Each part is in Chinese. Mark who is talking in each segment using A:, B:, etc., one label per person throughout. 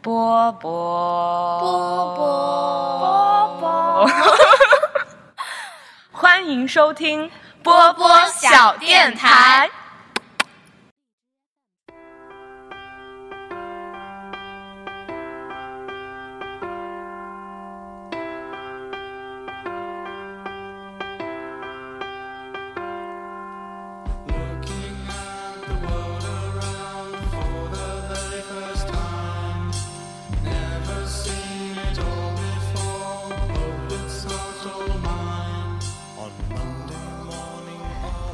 A: 波波
B: 波
A: 波波，欢迎收听
B: 波波小电台。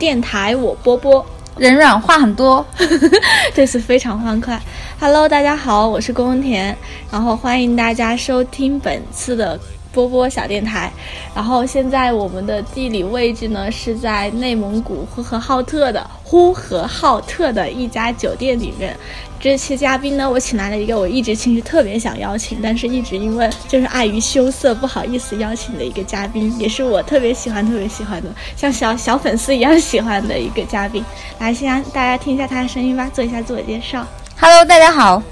C: 电台我波波，
B: 人软话很多，
C: 这次非常欢快。Hello，大家好，我是宫文田，然后欢迎大家收听本次的波波小电台。然后现在我们的地理位置呢是在内蒙古呼和浩特的呼和浩特的一家酒店里面。这期嘉宾呢，我请来了一个我一直其实特别想邀请，但是一直因为就是碍于羞涩不好意思邀请的一个嘉宾，也是我特别喜欢特别喜欢的，像小小粉丝一样喜欢的一个嘉宾。来，先大家听一下他的声音吧，做一下自我介绍。
B: Hello，大家好，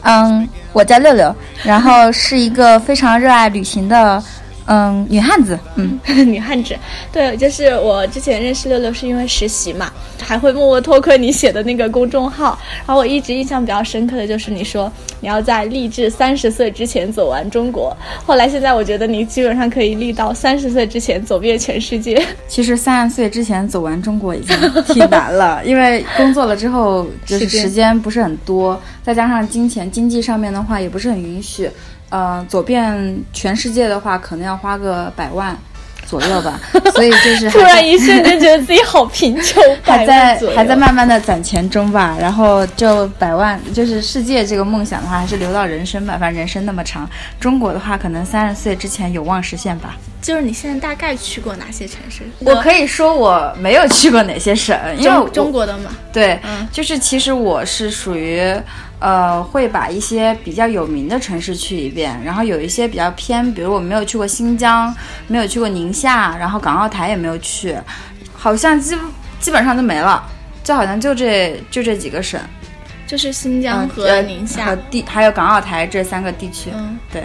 B: 嗯，我叫六六，然后是一个非常热爱旅行的嗯女汉子，嗯，
C: 女汉子，对，就是我之前认识六六是因为实习嘛，还会默默偷窥你写的那个公众号。然后我一直印象比较深刻的就是你说你要在立志三十岁之前走完中国。后来现在我觉得你基本上可以立到三十岁之前走遍全世界。
B: 其实三十岁之前走完中国已经挺难了，因为工作了之后就是时间不是很多，再加上金钱经济上面的话也不是很允许。呃，走遍全世界的话，可能要花个百万左右吧，所以就是
C: 突然一瞬间觉得自己好贫穷，
B: 还在还在慢慢的攒钱中吧。然后就百万，就是世界这个梦想的话，还是留到人生吧。反正人生那么长，中国的话，可能三十岁之前有望实现吧。
C: 就是你现在大概去过哪些城市？
B: 我可以说我没有去过哪些省，因为
C: 中国的嘛。
B: 对，嗯，就是其实我是属于。呃，会把一些比较有名的城市去一遍，然后有一些比较偏，比如我没有去过新疆，没有去过宁夏，然后港澳台也没有去，好像基基本上都没了，就好像就这就这几个省，
C: 就是新疆和宁夏、
B: 和地还有港澳台这三个地区，
C: 嗯，
B: 对。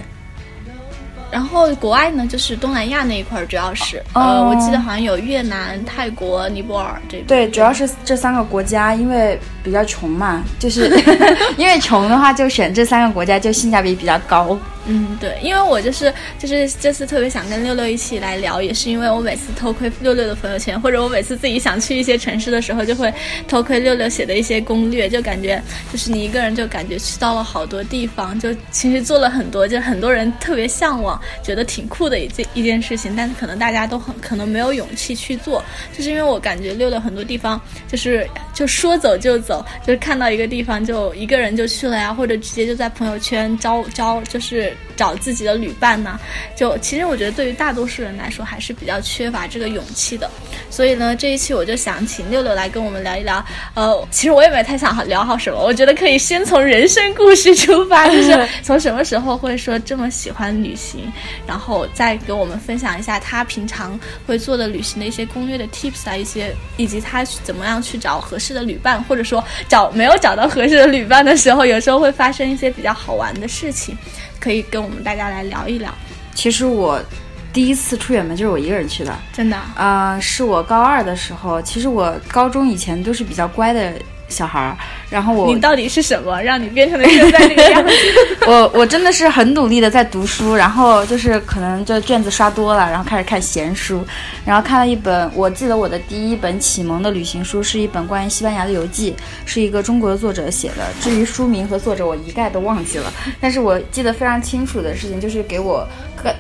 C: 然后国外呢，就是东南亚那一块，主要是、哦、呃，我记得好像有越南、泰国、尼泊尔这。
B: 对，主要是这三个国家，因为比较穷嘛，就是 因为穷的话，就选这三个国家，就性价比比较高。
C: 嗯，对，因为我就是就是这次特别想跟六六一起来聊，也是因为我每次偷窥六六的朋友圈，或者我每次自己想去一些城市的时候，就会偷窥六六写的一些攻略，就感觉就是你一个人就感觉去到了好多地方，就其实做了很多，就很多人特别向往，觉得挺酷的一件一件事情，但是可能大家都很可能没有勇气去做，就是因为我感觉六六很多地方就是就说走就走，就是看到一个地方就一个人就去了呀，或者直接就在朋友圈招招就是。找自己的旅伴呢，就其实我觉得对于大多数人来说还是比较缺乏这个勇气的，所以呢这一期我就想请六六来跟我们聊一聊。呃，其实我也没太想好聊好什么，我觉得可以先从人生故事出发，就是 从什么时候会说这么喜欢旅行，然后再给我们分享一下他平常会做的旅行的一些攻略的 tips 啊，一些以及他怎么样去找合适的旅伴，或者说找没有找到合适的旅伴的时候，有时候会发生一些比较好玩的事情。可以跟我们大家来聊一聊。
B: 其实我第一次出远门就是我一个人去的，
C: 真的。
B: 呃，是我高二的时候。其实我高中以前都是比较乖的小孩儿，然后我
C: 你到底是什么让你变成了现在这个样子？
B: 我我真的是很努力的在读书，然后就是可能就卷子刷多了，然后开始看闲书，然后看了一本，我记得我的第一本启蒙的旅行书是一本关于西班牙的游记，是一个中国的作者写的。至于书名和作者，我一概都忘记了。但是我记得非常清楚的事情就是给我，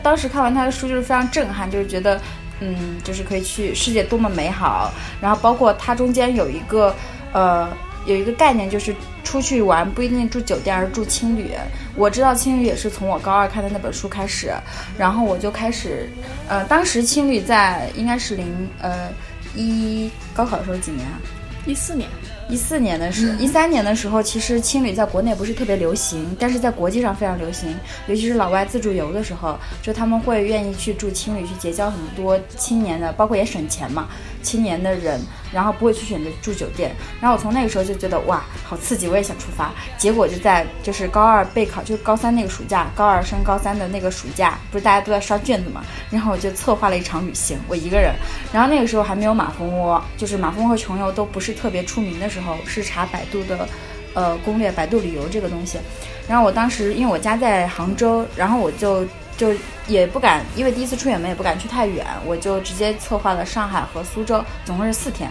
B: 当时看完他的书就是非常震撼，就是觉得。嗯，就是可以去世界多么美好，然后包括它中间有一个，呃，有一个概念，就是出去玩不一定住酒店，而住青旅。我知道青旅也是从我高二看的那本书开始，然后我就开始，呃，当时青旅在应该是零呃一高考的时候几年啊？
C: 一四年。
B: 一四年的时候，一三年的时候，其实青旅在国内不是特别流行，但是在国际上非常流行，尤其是老外自助游的时候，就他们会愿意去住青旅，去结交很多青年的，包括也省钱嘛，青年的人，然后不会去选择住酒店。然后我从那个时候就觉得哇，好刺激，我也想出发。结果就在就是高二备考，就高三那个暑假，高二升高三的那个暑假，不是大家都在刷卷子嘛，然后我就策划了一场旅行，我一个人。然后那个时候还没有马蜂窝，就是马蜂窝和穷游都不是特别出名的时候，是查百度的，呃，攻略，百度旅游这个东西。然后我当时因为我家在杭州，然后我就就也不敢，因为第一次出远门也不敢去太远，我就直接策划了上海和苏州，总共是四天。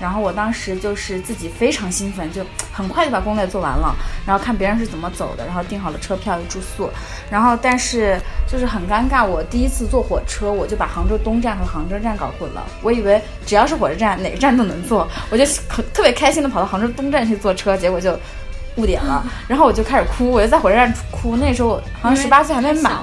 B: 然后我当时就是自己非常兴奋，就很快就把攻略做完了，然后看别人是怎么走的，然后订好了车票、住宿。然后但是就是很尴尬，我第一次坐火车，我就把杭州东站和杭州站搞混了。我以为只要是火车站，哪个站都能坐，我就很特别开心的跑到杭州东站去坐车，结果就误点了。然后我就开始哭，我就在火车站哭。那时候我好像十八岁还没满。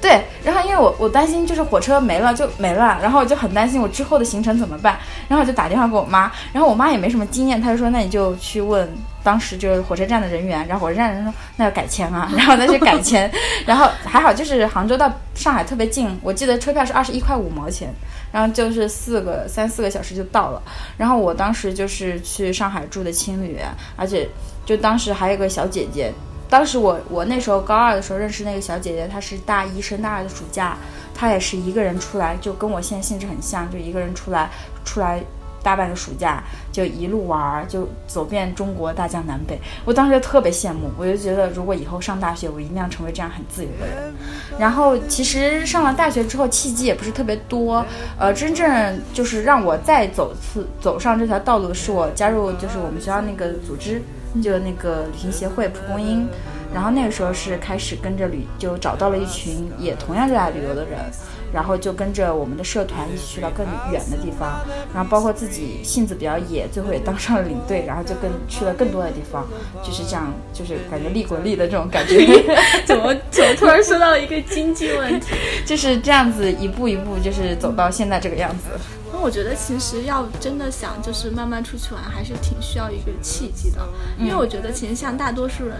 B: 对，然后因为我我担心就是火车没了就没了，然后我就很担心我之后的行程怎么办，然后我就打电话给我妈，然后我妈也没什么经验，她就说那你就去问当时就是火车站的人员，然后火车站人说那要改签啊，然后再去改签，然后还好就是杭州到上海特别近，我记得车票是二十一块五毛钱，然后就是四个三四个小时就到了，然后我当时就是去上海住的青旅，而且就当时还有个小姐姐。当时我我那时候高二的时候认识那个小姐姐，她是大一升大二的暑假，她也是一个人出来，就跟我现在性质很像，就一个人出来出来大半个暑假，就一路玩儿，就走遍中国大江南北。我当时就特别羡慕，我就觉得如果以后上大学，我一定要成为这样很自由的人。然后其实上了大学之后，契机也不是特别多，呃，真正就是让我再走次走上这条道路，是我加入就是我们学校那个组织。就那个旅行协会蒲公英，然后那个时候是开始跟着旅，就找到了一群也同样热爱旅游的人，然后就跟着我们的社团一起去到更远的地方，然后包括自己性子比较野，最后也当上了领队，然后就跟去了更多的地方，就是这样，就是感觉利滚利的这种感觉。
C: 怎么怎么突然说到一个经济问题？
B: 就是这样子一步一步，就是走到现在这个样子。
C: 我觉得其实要真的想就是慢慢出去玩，还是挺需要一个契机的。因为我觉得其实像大多数人，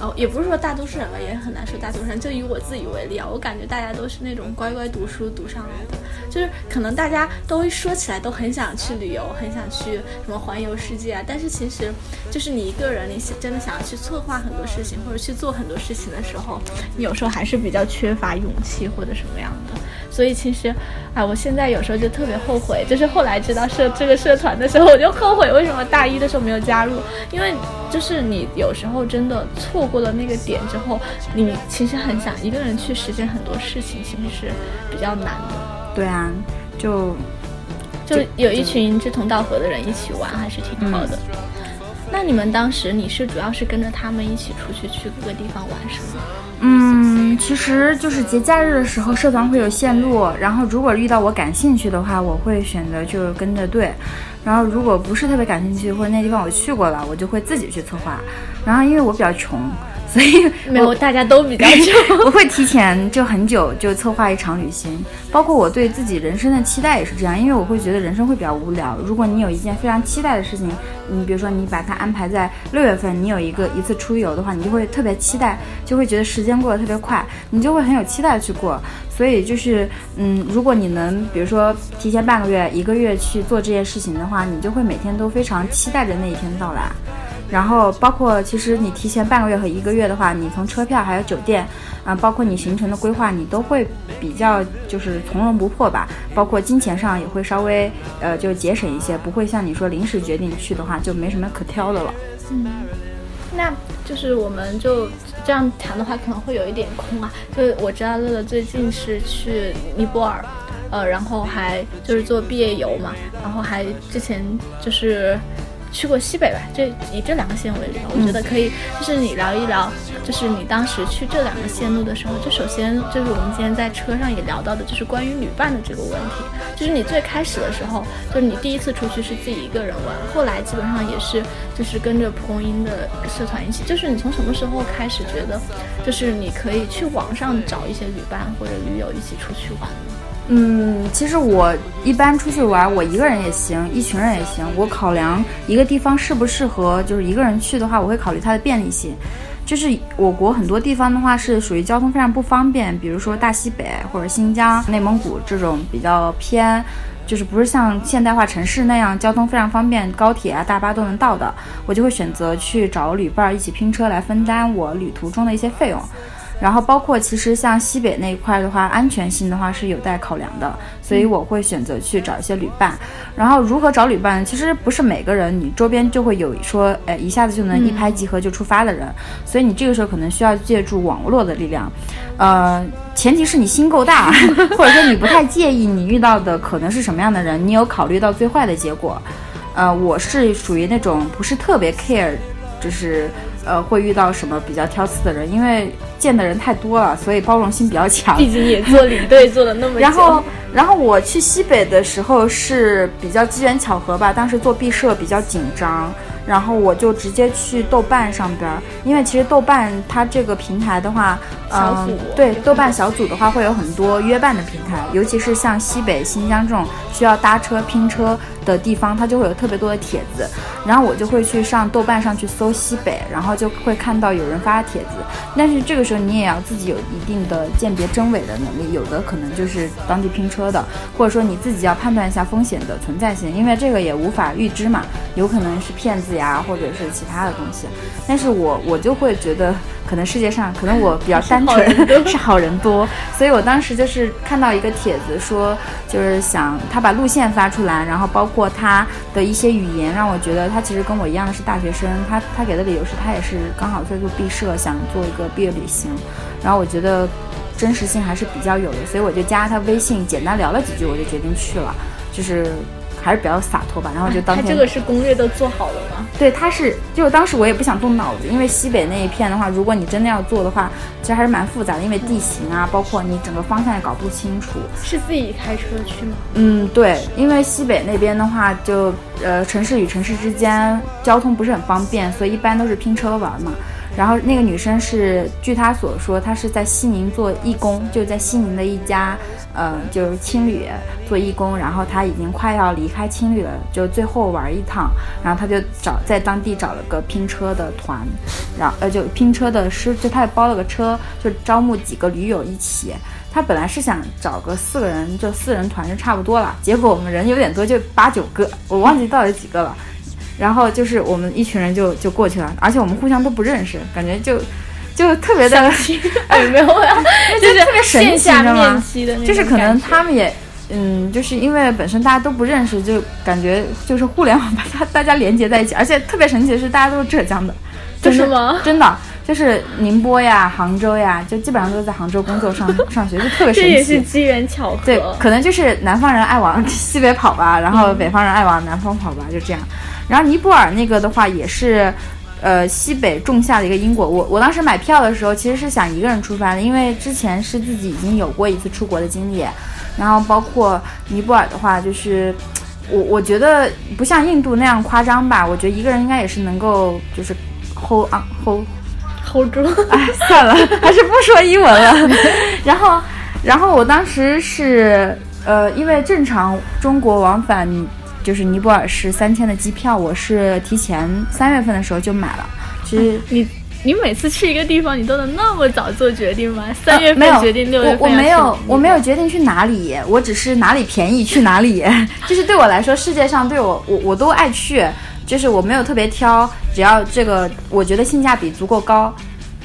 C: 哦，也不是说大多数人吧，也很难说大多数人。就以我自己为例啊，我感觉大家都是那种乖乖读书读上来的，就是可能大家都说起来都很想去旅游，很想去什么环游世界啊。但是其实就是你一个人，你真的想要去策划很多事情或者去做很多事情的时候，你有时候还是比较缺乏勇气或者什么样的。所以其实，啊，我现在有时候就特别后悔，就是后来知道社这个社团的时候，我就后悔为什么大一的时候没有加入，因为就是你有时候真的错过了那个点之后，你其实很想一个人去实现很多事情，其实是比较难的。
B: 对啊，就
C: 就有一群志同道合的人一起玩，还是挺好的。那你们当时你是主要是跟着他们一起出去去各个地方玩，是吗？
B: 嗯，其实就是节假日的时候，社团会有线路，然后如果遇到我感兴趣的话，我会选择就跟着队，然后如果不是特别感兴趣或者那地方我去过了，我就会自己去策划。然后因为我比较穷。所以
C: 没有，大家都比较 久。
B: 我会提前就很久就策划一场旅行，包括我对自己人生的期待也是这样，因为我会觉得人生会比较无聊。如果你有一件非常期待的事情，你比如说你把它安排在六月份，你有一个一次出游的话，你就会特别期待，就会觉得时间过得特别快，你就会很有期待去过。所以就是，嗯，如果你能比如说提前半个月、一个月去做这件事情的话，你就会每天都非常期待着那一天到来。然后包括其实你提前半个月和一个月的话，你从车票还有酒店，啊，包括你行程的规划，你都会比较就是从容不迫吧。包括金钱上也会稍微呃就节省一些，不会像你说临时决定去的话就没什么可挑的了。
C: 嗯，那就是我们就这样谈的话可能会有一点空啊。就我知道乐乐最近是去尼泊尔，呃，然后还就是做毕业游嘛，然后还之前就是。去过西北吧，就以这两个线为例吧，我觉得可以，就是你聊一聊，就是你当时去这两个线路的时候，就首先就是我们今天在车上也聊到的，就是关于旅伴的这个问题，就是你最开始的时候，就是你第一次出去是自己一个人玩，后来基本上也是就是跟着蒲公英的社团一起，就是你从什么时候开始觉得，就是你可以去网上找一些旅伴或者驴友一起出去玩？
B: 嗯，其实我一般出去玩，我一个人也行，一群人也行。我考量一个地方适不适合，就是一个人去的话，我会考虑它的便利性。就是我国很多地方的话是属于交通非常不方便，比如说大西北或者新疆、内蒙古这种比较偏，就是不是像现代化城市那样交通非常方便，高铁啊、大巴都能到的，我就会选择去找旅伴一起拼车来分担我旅途中的一些费用。然后包括其实像西北那一块的话，安全性的话是有待考量的，所以我会选择去找一些旅伴。然后如何找旅伴？其实不是每个人你周边就会有说，哎，一下子就能一拍即合就出发的人，所以你这个时候可能需要借助网络的力量。呃，前提是你心够大，或者说你不太介意你遇到的可能是什么样的人，你有考虑到最坏的结果。呃，我是属于那种不是特别 care，就是。呃，会遇到什么比较挑刺的人？因为见的人太多了，所以包容心比较强。
C: 毕竟也做领队做了那么久。
B: 然后，然后我去西北的时候是比较机缘巧合吧，当时做毕设比较紧张。然后我就直接去豆瓣上边，因为其实豆瓣它这个平台的话，
C: 嗯，
B: 对，豆瓣小组的话会有很多约伴的平台，尤其是像西北、新疆这种需要搭车拼车的地方，它就会有特别多的帖子。然后我就会去上豆瓣上去搜西北，然后就会看到有人发帖子。但是这个时候你也要自己有一定的鉴别真伪的能力，有的可能就是当地拼车的，或者说你自己要判断一下风险的存在性，因为这个也无法预知嘛，有可能是骗子。呀，或者是其他的东西，但是我我就会觉得，可能世界上可能我比较单纯，是好人多，所以我当时就是看到一个帖子说，就是想他把路线发出来，然后包括他的一些语言，让我觉得他其实跟我一样的是大学生，他他给的理由是他也是刚好在做毕设，想做一个毕业旅行，然后我觉得真实性还是比较有的，所以我就加他微信，简单聊了几句，我就决定去了，就是。还是比较洒脱吧，然后就当天。
C: 他这个是攻略都做好了吗？
B: 对，他是，就当时我也不想动脑子，因为西北那一片的话，如果你真的要做的话，其实还是蛮复杂的，因为地形啊，包括你整个方向也搞不清楚。
C: 是自己开车去吗？
B: 嗯，对，因为西北那边的话，就呃城市与城市之间交通不是很方便，所以一般都是拼车玩嘛。然后那个女生是，据她所说，她是在西宁做义工，就在西宁的一家，呃，就是青旅做义工。然后她已经快要离开青旅了，就最后玩一趟。然后她就找在当地找了个拼车的团，然后呃就拼车的师，就她也包了个车，就招募几个驴友一起。她本来是想找个四个人，就四人团就差不多了。结果我们人有点多，就八九个，我忘记到底几个了。然后就是我们一群人就就过去了，而且我们互相都不认识，感觉就就特别的
C: 有 没有啊？
B: 就是特别神奇，
C: 知道吗？
B: 就是可能他们也嗯，就是因为本身大家都不认识，就感觉就是互联网把大大家连接在一起，而且特别神奇的是大家都是浙江的，
C: 真的吗？
B: 真的就是宁波呀、杭州呀，就基本上都是在杭州工作上 上学，就特别神奇。这
C: 也是机缘巧合。
B: 对，可能就是南方人爱往西北跑吧，然后北方人爱往南方跑吧，就这样。然后尼泊尔那个的话也是，呃，西北种下的一个因果。我我当时买票的时候其实是想一个人出发的，因为之前是自己已经有过一次出国的经历。然后包括尼泊尔的话，就是我我觉得不像印度那样夸张吧。我觉得一个人应该也是能够就是 hold on hold
C: hold 住。
B: 哎，算了，还是不说英文了。然后然后我当时是呃，因为正常中国往返。就是尼泊尔是三天的机票，我是提前三月份的时候就买了。其实
C: 你你每次去一个地方，你都能那么早做决定吗？三月份决定，六月份
B: 我我没有我没有决定去哪里，我只是哪里便宜去哪里。就是对我来说，世界上对我我我都爱去，就是我没有特别挑，只要这个我觉得性价比足够高。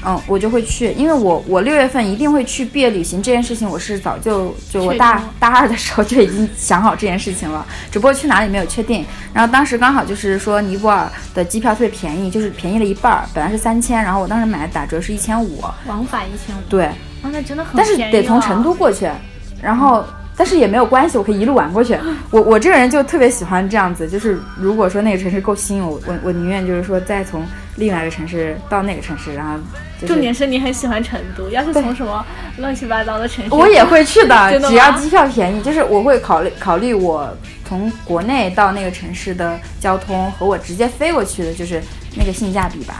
B: 嗯，我就会去，因为我我六月份一定会去毕业旅行这件事情，我是早就就我大大二的时候就已经想好这件事情了，只不过去哪里没有确定。然后当时刚好就是说尼泊尔的机票特别便宜，就是便宜了一半儿，本来是三千，然后我当时买的打折是一千五，
C: 往返一千五。
B: 对，
C: 啊，那真的很
B: 但是得从成都过去，然后但是也没有关系，我可以一路玩过去。我我这个人就特别喜欢这样子，就是如果说那个城市够吸引我，我我宁愿就是说再从另外一个城市到那个城市，然后。
C: 重点是你很喜欢成都，要是从什么乱七八糟的城市，
B: 我也会去的，只要机票便宜。就是我会考虑考虑我从国内到那个城市的交通和我直接飞过去的，就是那个性价比吧。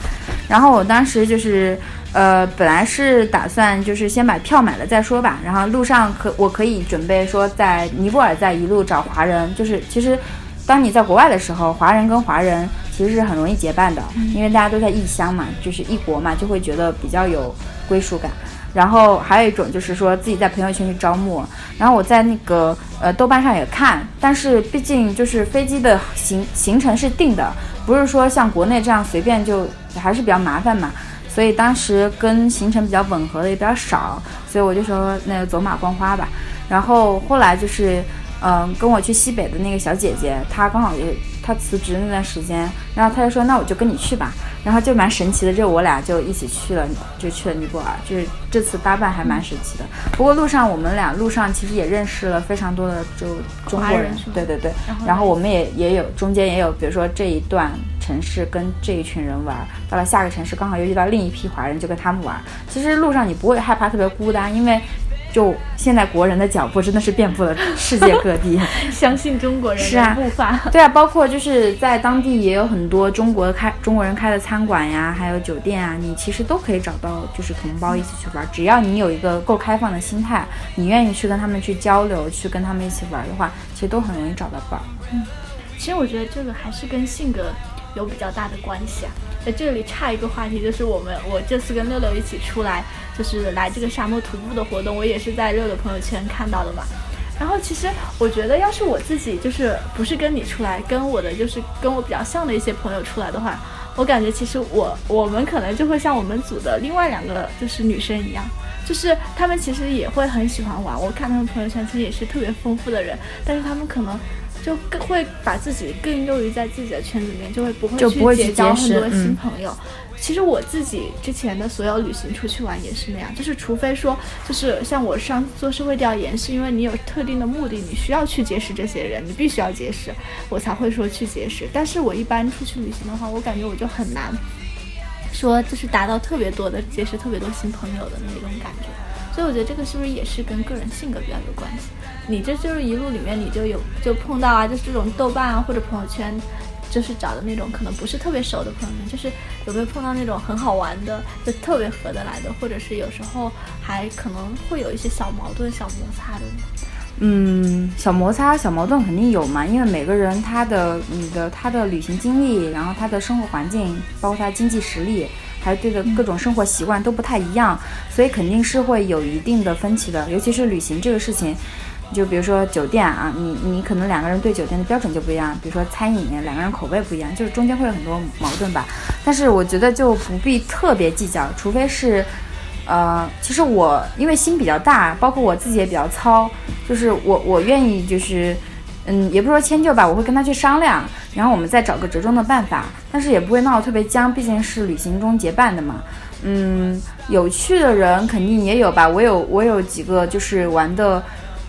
B: 然后我当时就是呃，本来是打算就是先把票买了再说吧，然后路上可我可以准备说在尼泊尔再一路找华人，就是其实当你在国外的时候，华人跟华人其实是很容易结伴的，因为大家都在异乡嘛，就是异国嘛，就会觉得比较有归属感。然后还有一种就是说自己在朋友圈去招募，然后我在那个呃豆瓣上也看，但是毕竟就是飞机的行行程是定的，不是说像国内这样随便就还是比较麻烦嘛，所以当时跟行程比较吻合的也比较少，所以我就说那个走马观花吧。然后后来就是嗯、跟我去西北的那个小姐姐，她刚好也她辞职那段时间，然后她就说那我就跟你去吧。然后就蛮神奇的，就我俩就一起去了，就去了尼泊尔，就是这次搭伴还蛮神奇的。不过路上我们俩路上其实也认识了非常多的就中国人
C: 人，
B: 对对对。
C: 然后
B: 然后我们也也有中间也有，比如说这一段城市跟这一群人玩，到了下个城市刚好又遇到另一批华人，就跟他们玩。其实路上你不会害怕特别孤单，因为就现在国人的脚步真的是遍布了世界各地。
C: 相信中国人
B: 是啊
C: 的步伐。
B: 对啊，包括就是在当地也有很多中国开中国人开的餐馆呀，还有酒店啊，你其实都可以找到就是同胞一起去玩。只要你有一个够开放的心态，你愿意去跟他们去交流，去跟他们一起玩的话，其实都很容易找到伴儿。
C: 嗯其实我觉得这个还是跟性格有比较大的关系啊。在这里差一个话题，就是我们我这次跟六六一起出来，就是来这个沙漠徒步的活动，我也是在六六朋友圈看到的嘛。然后其实我觉得，要是我自己就是不是跟你出来，跟我的就是跟我比较像的一些朋友出来的话，我感觉其实我我们可能就会像我们组的另外两个就是女生一样，就是她们其实也会很喜欢玩。我看她们朋友圈其实也是特别丰富的人，但是她们可能就更会把自己更囿于在自己的圈子里面，就会不会
B: 去
C: 结交很多新
B: 嗯
C: 朋友。其实我自己之前的所有旅行出去玩也是那样，就是除非说，就是像我上次做社会调研，是因为你有特定的目的，你需要去结识这些人，你必须要结识，我才会说去结识。但是我一般出去旅行的话，我感觉我就很难说就是达到特别多的结识特别多新朋友的那种感觉。所以我觉得这个是不是也是跟个人性格比较有关系？你这就是一路里面你就有就碰到啊，就是这种豆瓣啊或者朋友圈，就是找的那种可能不是特别熟的朋友们，就是有没有碰到那种很好玩的，就特别合得来的，或者是有时候还可能会有一些小矛盾、小摩擦的呢？
B: 嗯，小摩擦、小矛盾肯定有嘛，因为每个人他的、你的、他的旅行经历，然后他的生活环境，包括他经济实力，还有对的各种生活习惯都不太一样，所以肯定是会有一定的分歧的。尤其是旅行这个事情，就比如说酒店啊，你你可能两个人对酒店的标准就不一样，比如说餐饮，两个人口味不一样，就是中间会有很多矛盾吧。但是我觉得就不必特别计较，除非是。呃，其实我因为心比较大，包括我自己也比较糙，就是我我愿意就是，嗯，也不说迁就吧，我会跟他去商量，然后我们再找个折中的办法，但是也不会闹得特别僵，毕竟是旅行中结伴的嘛。嗯，有趣的人肯定也有吧，我有我有几个就是玩的，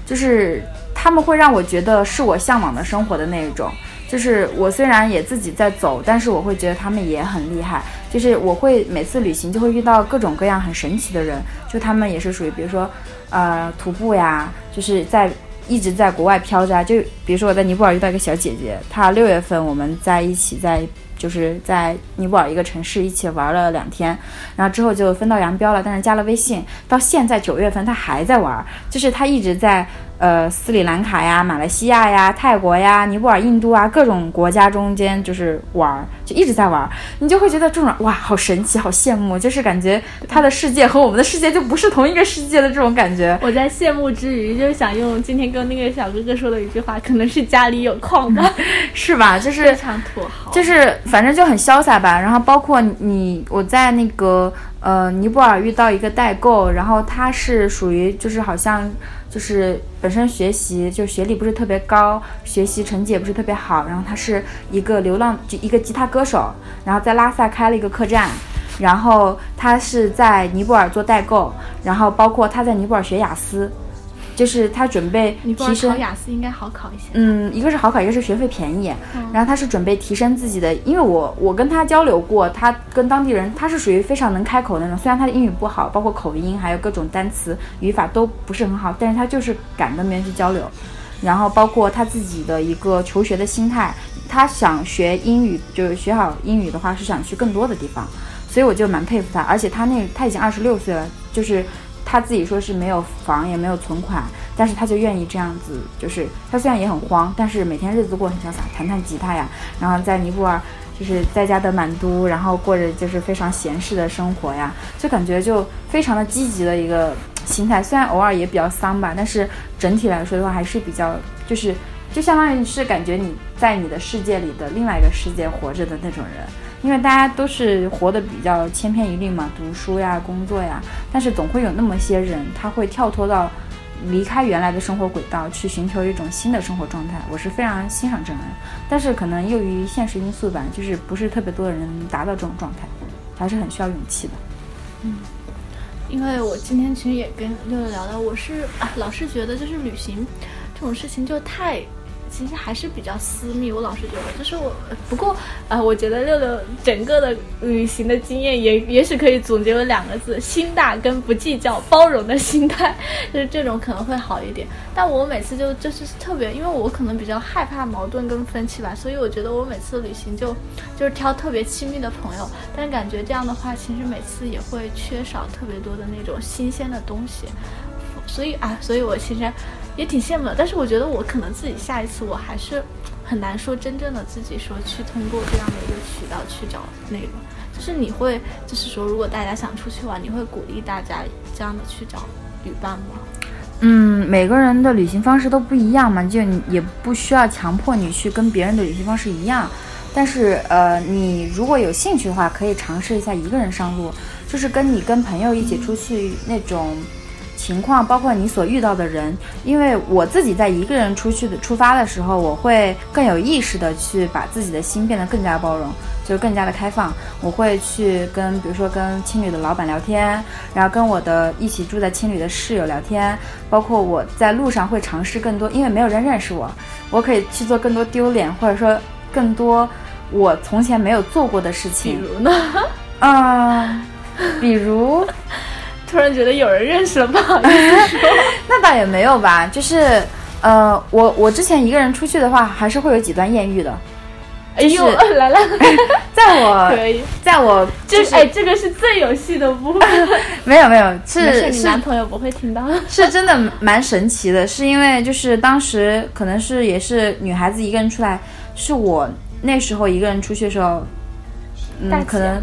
B: 就是他们会让我觉得是我向往的生活的那一种。就是我虽然也自己在走，但是我会觉得他们也很厉害。就是我会每次旅行就会遇到各种各样很神奇的人，就他们也是属于比如说，呃，徒步呀，就是在一直在国外飘着啊。就比如说我在尼泊尔遇到一个小姐姐，她六月份我们在一起在就是在尼泊尔一个城市一起玩了两天，然后之后就分道扬镳了，但是加了微信。到现在九月份他还在玩，就是他一直在。呃，斯里兰卡呀、马来西亚呀、泰国呀、尼泊尔、印度啊，各种国家中间就是玩儿，就一直在玩儿，你就会觉得这种哇，好神奇，好羡慕，就是感觉他的世界和我们的世界就不是同一个世界的这种感觉。
C: 我在羡慕之余，就是想用今天跟那个小哥哥说的一句话，可能是家里有矿吧，
B: 是吧？就是
C: 非常土豪，
B: 就是反正就很潇洒吧。然后包括你，我在那个呃尼泊尔遇到一个代购，然后他是属于就是好像就是本身学习就学历不是特别高，学习成绩也不是特别好，然后他是一个流浪就一个吉他歌手，然后在拉萨开了一个客栈。然后他是在尼泊尔做代购，然后包括他在尼泊尔学雅思，就是他准备
C: 尼泊尔
B: 提升
C: 考雅思应该好考一些。
B: 嗯，一个是好考，一个是学费便宜。然后他是准备提升自己的，因为我我跟他交流过，他跟当地人他是属于非常能开口的那种，虽然他的英语不好，包括口音还有各种单词语法都不是很好，但是他就是敢跟别人去交流。然后包括他自己的一个求学的心态，他想学英语，就是学好英语的话是想去更多的地方。所以我就蛮佩服他。而且他那他已经二十六岁了，就是他自己说是没有房也没有存款，但是他就愿意这样子，就是他虽然也很慌，但是每天日子过很潇洒，弹弹吉他呀，然后在尼泊尔就是在家的满都，然后过着就是非常闲适的生活呀，就感觉就非常的积极的一个心态。虽然偶尔也比较丧吧，但是整体来说的话还是比较就是就相当于是感觉你在你的世界里的另外一个世界活着的那种人。因为大家都是活得比较千篇一律嘛，读书呀、工作呀，但是总会有那么些人，他会跳脱到离开原来的生活轨道，去寻求一种新的生活状态。我是非常欣赏这种人，但是可能由于现实因素吧，就是不是特别多的人能达到这种状态，还是很需要勇气的。
C: 嗯，因为我今天其实也跟六六聊到，我是啊，老是觉得就是旅行这种事情就太。其实还是比较私密，我老是觉得，就是我不过，呃，我觉得六六整个的旅行的经验也也许可以总结为两个字：心大跟不计较、包容的心态，就是这种可能会好一点。但我每次就就是特别，因为我可能比较害怕矛盾跟分歧吧，所以我觉得我每次旅行就就是挑特别亲密的朋友，但感觉这样的话，其实每次也会缺少特别多的那种新鲜的东西。所以啊，所以我其实也挺羡慕的，但是我觉得我可能自己下一次我还是很难说真正的自己说去通过这样的一个渠道去找那个，就是你会就是说如果大家想出去玩，你会鼓励大家这样的去找旅伴吗？
B: 嗯，每个人的旅行方式都不一样嘛，就也不需要强迫你去跟别人的旅行方式一样，但是呃，你如果有兴趣的话，可以尝试一下一个人上路，就是跟你跟朋友一起出去那种。情况包括你所遇到的人，因为我自己在一个人出去的出发的时候，我会更有意识的去把自己的心变得更加包容，就更加的开放。我会去跟比如说跟青旅的老板聊天，然后跟我的一起住在青旅的室友聊天，包括我在路上会尝试更多，因为没有人认识我，我可以去做更多丢脸或者说更多我从前没有做过的事情。
C: 比如呢？
B: 嗯，比如。
C: 突然觉得有人认识了，不好意思说。
B: 那倒也没有吧，就是，呃，我我之前一个人出去的话，还是会有几段艳遇的。
C: 哎呦，来了，
B: 在我
C: 可以，
B: 在我
C: 就是哎，这个是最有戏的部分。
B: 没有没有，是
C: 你男朋友不会听到。
B: 是真的蛮神奇的，是因为就是当时可能是也是女孩子一个人出来，是我那时候一个人出去的时候，嗯，可能。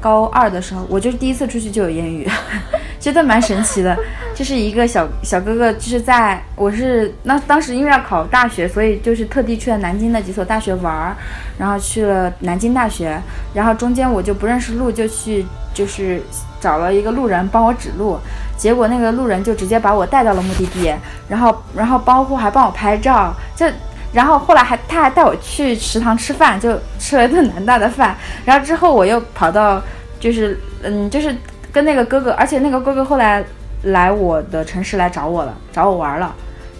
B: 高二的时候，我就第一次出去就有艳遇，觉得蛮神奇的。就是一个小小哥哥，就是在我是那当时因为要考大学，所以就是特地去了南京的几所大学玩儿，然后去了南京大学，然后中间我就不认识路，就去就是找了一个路人帮我指路，结果那个路人就直接把我带到了目的地，然后然后包括还帮我拍照，就。然后后来还他还带我去食堂吃饭，就吃了一顿南大的饭。然后之后我又跑到，就是嗯，就是跟那个哥哥，而且那个哥哥后来来我的城市来找我了，找我玩了。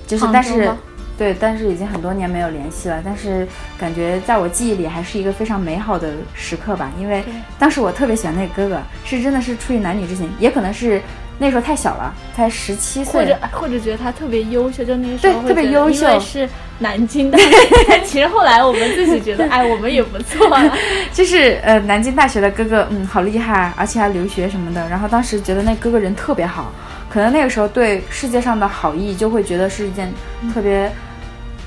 B: 就是但是对，但是已经很多年没有联系了。但是感觉在我记忆里还是一个非常美好的时刻吧，因为当时我特别喜欢那个哥哥，是真的是出于男女之情，也可能是。那时候太小了，才十七岁，
C: 或者或者觉得他特别优秀，就那个时候
B: 对特别优秀，
C: 是南京的。其实后来我们自己觉得，哎，我们也不错。
B: 就是呃，南京大学的哥哥，嗯，好厉害，而且还留学什么的。然后当时觉得那哥哥人特别好，可能那个时候对世界上的好意就会觉得是一件特别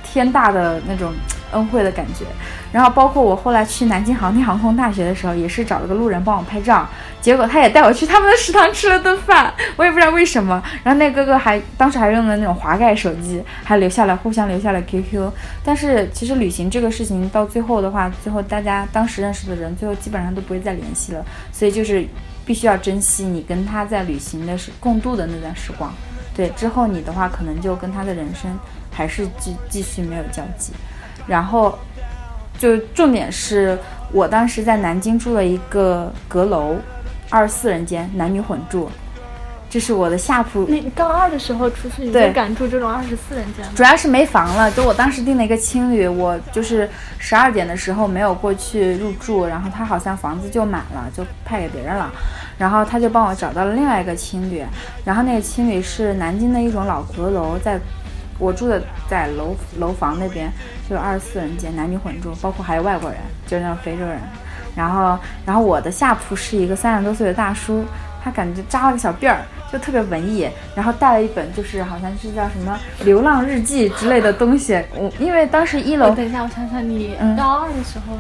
B: 天大的那种恩惠的感觉。然后包括我后来去南京航天航空大学的时候，也是找了个路人帮我拍照，结果他也带我去他们的食堂吃了顿饭，我也不知道为什么。然后那哥哥还当时还用的那种滑盖手机，还留下了互相留下了 QQ。但是其实旅行这个事情到最后的话，最后大家当时认识的人，最后基本上都不会再联系了。所以就是必须要珍惜你跟他在旅行的时共度的那段时光。对，之后你的话可能就跟他的人生还是继继续没有交集，然后。就重点是我当时在南京住了一个阁楼，二十四人间，男女混住，这是我的下铺。
C: 那高二的时候出去，你就敢住这种二十四人间？
B: 主要是没房了，就我当时订了一个青旅，我就是十二点的时候没有过去入住，然后他好像房子就满了，就派给别人了，然后他就帮我找到了另外一个青旅，然后那个青旅是南京的一种老阁楼，在。我住的在楼楼房那边，就二十四人间，男女混住，包括还有外国人，就是那种非洲人。然后然后我的下铺是一个三十多岁的大叔，他感觉扎了个小辫儿，就特别文艺，然后带了一本就是好像是叫什么《流浪日记》之类的东西。我因为当时一楼
C: 等一下，我想想，你
B: 嗯
C: 高二的时候，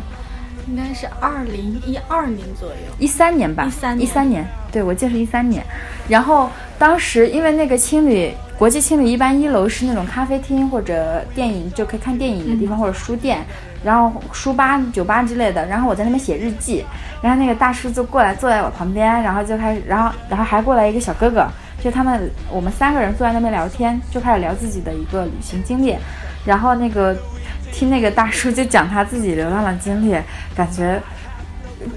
C: 应该是二零一二年左右。
B: 一三年吧，
C: 一三
B: 一三年，对我记得是一三年。然后当时因为那个青旅，国际青旅一般一楼是那种咖啡厅或者电影就可以看电影的地方，或者书店，然后书吧、酒吧之类的。然后我在那边写日记，然后那个大叔就过来坐在我旁边，然后就开始，然后然后还过来一个小哥哥，就他们我们三个人坐在那边聊天，就开始聊自己的一个旅行经历，然后那个听那个大叔就讲他自己流浪的经历，感觉。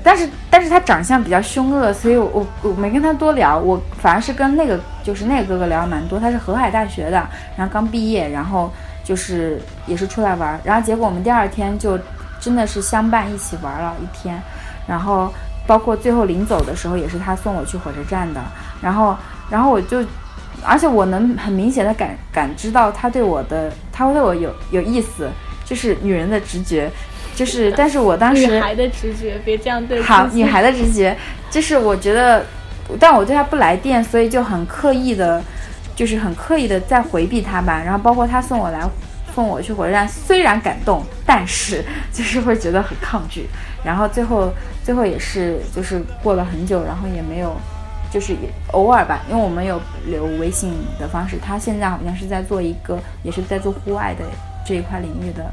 B: 但是但是他长相比较凶恶，所以我我我没跟他多聊，我反而是跟那个就是那个哥哥聊蛮多。他是河海大学的，然后刚毕业，然后就是也是出来玩，然后结果我们第二天就真的是相伴一起玩了一天，然后包括最后临走的时候也是他送我去火车站的，然后然后我就。而且我能很明显的感感知到他对我的，他会对我有有意思，就是女人的直觉，就是，但是我当时
C: 女孩的直觉，别这样对。
B: 好，女孩的直觉，就是我觉得，但我对他不来电，所以就很刻意的，就是很刻意的在回避他吧。然后包括他送我来，送我去火车站，虽然感动，但是 就是会觉得很抗拒。然后最后最后也是就是过了很久，然后也没有。就是也偶尔吧，因为我们有留微信的方式。他现在好像是在做一个，也是在做户外的这一块领域的，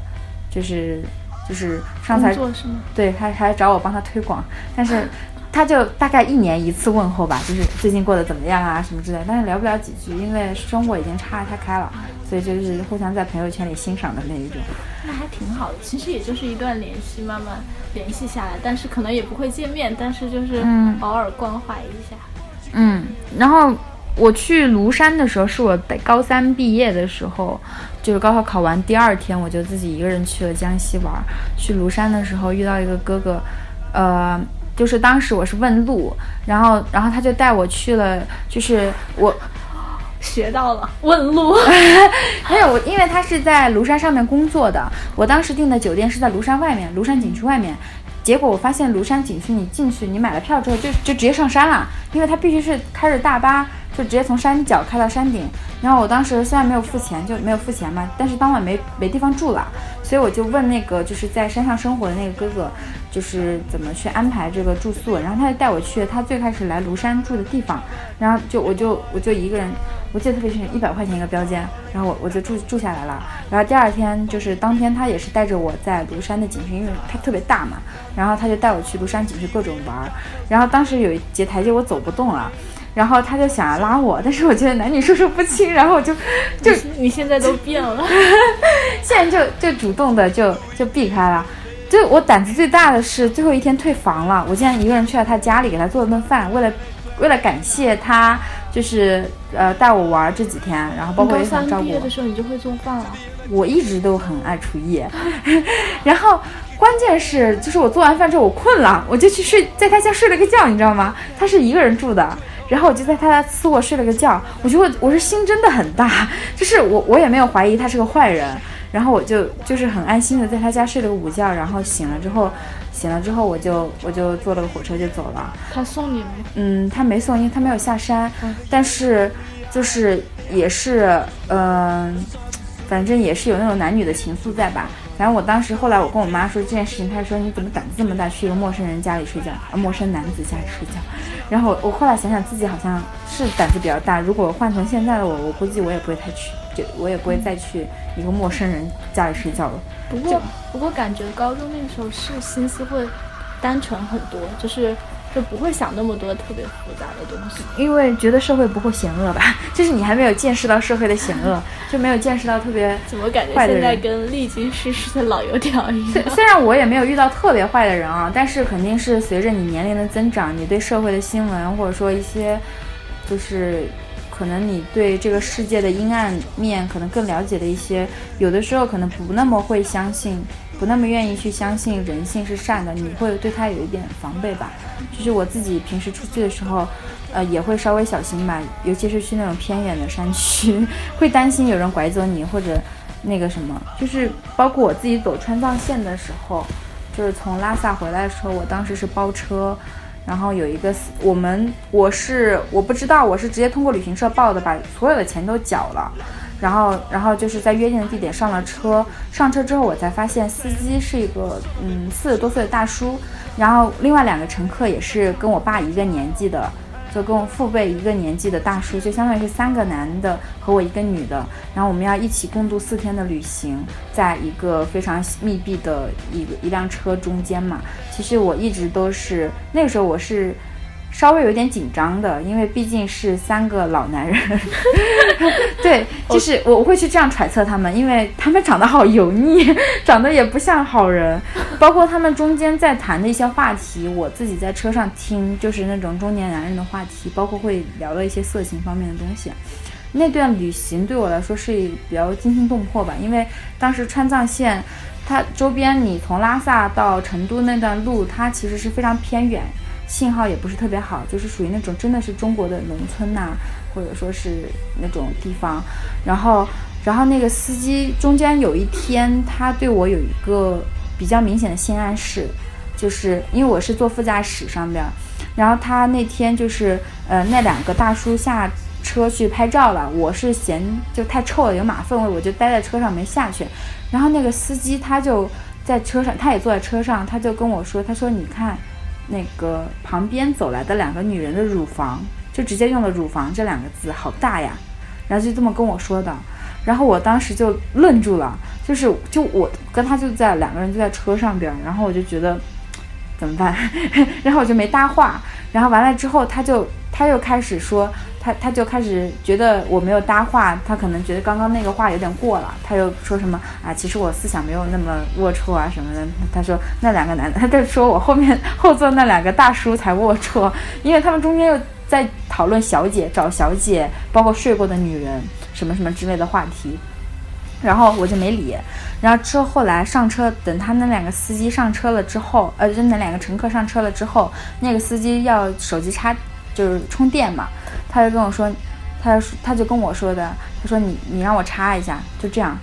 B: 就是就是上次？对他还找我帮他推广，但是他就大概一年一次问候吧，就是最近过得怎么样啊什么之类，但是聊不了几句，因为生活已经差得太开了，所以就是互相在朋友圈里欣赏的那一种。
C: 那还挺好的，其实也就是一段联系，慢慢联系下来，但是可能也不会见面，但是就是
B: 嗯
C: 偶尔关怀一下。
B: 嗯，然后我去庐山的时候，是我高三毕业的时候，就是高考考完第二天，我就自己一个人去了江西玩。去庐山的时候遇到一个哥哥，呃，就是当时我是问路，然后然后他就带我去了，就是我
C: 学到了，问路。
B: 没有我，因为他是在庐山上面工作的，我当时订的酒店是在庐山外面，庐山景区外面。结果我发现庐山景区，你进去，你买了票之后就就直接上山了，因为他必须是开着大巴，就直接从山脚开到山顶。然后我当时虽然没有付钱，就没有付钱嘛，但是当晚没没地方住了，所以我就问那个就是在山上生活的那个哥哥，就是怎么去安排这个住宿。然后他就带我去他最开始来庐山住的地方，然后就我就我就一个人，我记得特别清楚，一百块钱一个标间，然后我我就住住下来了。然后第二天就是当天他也是带着我在庐山的景区，因为它特别大嘛，然后他就带我去庐山景区各种玩儿。然后当时有一节台阶我走不动了。然后他就想要拉我，但是我觉得男女授受不亲，然后我就就
C: 你现在都变了，
B: 现在就就主动的就就避开了。就我胆子最大的是最后一天退房了，我竟然一个人去了他家里给他做了顿饭，为了为了感谢他，就是呃带我玩这几天，然后包括
C: 高
B: 也想照顾我
C: 三毕业的。时候你就会做饭了。
B: 我一直都很爱厨艺，然后关键是就是我做完饭之后我困了，我就去睡，在他家睡了个觉，你知道吗？他是一个人住的。然后我就在他家次卧睡了个觉，我觉得我我是心真的很大，就是我我也没有怀疑他是个坏人，然后我就就是很安心的在他家睡了个午觉，然后醒了之后，醒了之后我就我就坐了个火车就走了，
C: 他送你吗？
B: 嗯，他没送，因为他没有下山，但是就是也是，嗯、反正也是有那种男女的情愫在吧。然后我当时后来我跟我妈说这件事情，她说你怎么胆子这么大，去一个陌生人家里睡觉，啊，陌生男子家里睡觉。然后我后来想想自己好像是胆子比较大，如果换成现在的我，我估计我也不会太去，就我也不会再去一个陌生人家里睡觉了。
C: 不过不过感觉高中那个时候是心思会单纯很多，就是就不会想那么多特别复杂的东西。
B: 因为觉得社会不会险恶吧，就是你还没有见识到社会的险恶，就没有见识到特别
C: 怎么感觉现在跟历经世事的老油条一样？
B: 虽虽然我也没有遇到特别坏的人啊，但是肯定是随着你年龄的增长，你对社会的新闻或者说一些，就是可能你对这个世界的阴暗面可能更了解的一些，有的时候可能不那么会相信，不那么愿意去相信人性是善的，你会对他有一点防备吧。就是我自己平时出去的时候，呃，也会稍微小心吧，尤其是去那种偏远的山区，会担心有人拐走你或者那个什么，就是包括我自己走川藏线的时候，就是从拉萨回来的时候，我当时是包车，然后有一个我们我是我不知道我是直接通过旅行社报的，把所有的钱都缴了，然后然后就是在约定的地点上了车，上车之后我才发现司机是一个嗯四十多岁的大叔，然后另外两个乘客也是跟我爸一个年纪的。就跟我父辈一个年纪的大叔，就相当于是三个男的和我一个女的，然后我们要一起共度四天的旅行，在一个非常密闭的一个一辆车中间嘛。其实我一直都是那个时候我是。稍微有点紧张的，因为毕竟是三个老男人，对，就是我我会去这样揣测他们，因为他们长得好油腻，长得也不像好人，包括他们中间在谈的一些话题，我自己在车上听，就是那种中年男人的话题，包括会聊到一些色情方面的东西。那段旅行对我来说是比较惊心动魄吧，因为当时川藏线，它周边你从拉萨到成都那段路，它其实是非常偏远。信号也不是特别好，就是属于那种真的是中国的农村呐，或者说是那种地方。然后，然后那个司机中间有一天，他对我有一个比较明显的性暗示，就是因为我是坐副驾驶上边，然后他那天就是呃那两个大叔下车去拍照了，我是嫌就太臭了有马粪味，我就待在车上没下去。然后那个司机他就在车上，他也坐在车上，他就跟我说，他说你看。那个旁边走来的两个女人的乳房，就直接用了“乳房”这两个字，好大呀！然后就这么跟我说的，然后我当时就愣住了，就是就我跟他就在两个人就在车上边，然后我就觉得怎么办？然后我就没搭话，然后完了之后他就他又开始说。他他就开始觉得我没有搭话，他可能觉得刚刚那个话有点过了，他又说什么啊？其实我思想没有那么龌龊啊什么的。他说那两个男的，他在说我后面后座那两个大叔才龌龊，因为他们中间又在讨论小姐找小姐，包括睡过的女人什么什么之类的话题，然后我就没理。然后之后后来上车，等他那两个司机上车了之后，呃，就那两个乘客上车了之后，那个司机要手机插就是充电嘛。他就跟我说，他说他就跟我说的，他说你你让我插一下，就这样，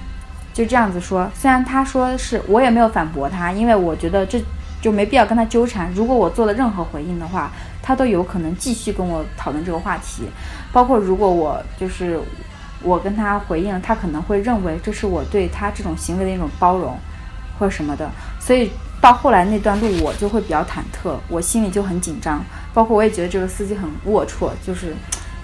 B: 就这样子说。虽然他说是我也没有反驳他，因为我觉得这就没必要跟他纠缠。如果我做了任何回应的话，他都有可能继续跟我讨论这个话题。包括如果我就是我跟他回应，他可能会认为这是我对他这种行为的一种包容，或者什么的。所以到后来那段路，我就会比较忐忑，我心里就很紧张。包括我也觉得这个司机很龌龊，就是。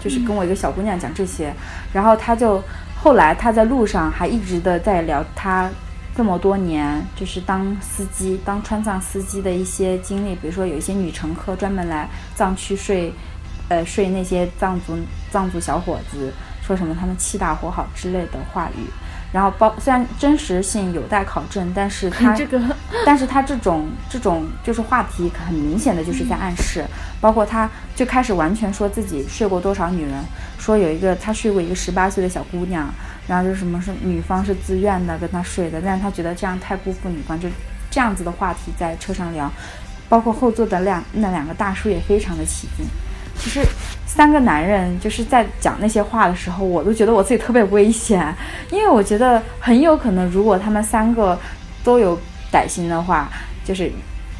B: 就是跟我一个小姑娘讲这些，然后她就后来她在路上还一直的在聊她这么多年就是当司机当川藏司机的一些经历，比如说有一些女乘客专门来藏区睡，呃睡那些藏族藏族小伙子，说什么他们气大活好之类的话语。然后包虽然真实性有待考证，但是他
C: 这个，
B: 但是他这种这种就是话题很明显的就是在暗示，包括他就开始完全说自己睡过多少女人，说有一个他睡过一个十八岁的小姑娘，然后就什么是女方是自愿的跟他睡的，但是他觉得这样太辜负女方，就这样子的话题在车上聊，包括后座的两那两个大叔也非常的起劲，其实。三个男人就是在讲那些话的时候，我都觉得我自己特别危险，因为我觉得很有可能，如果他们三个都有歹心的话，就是，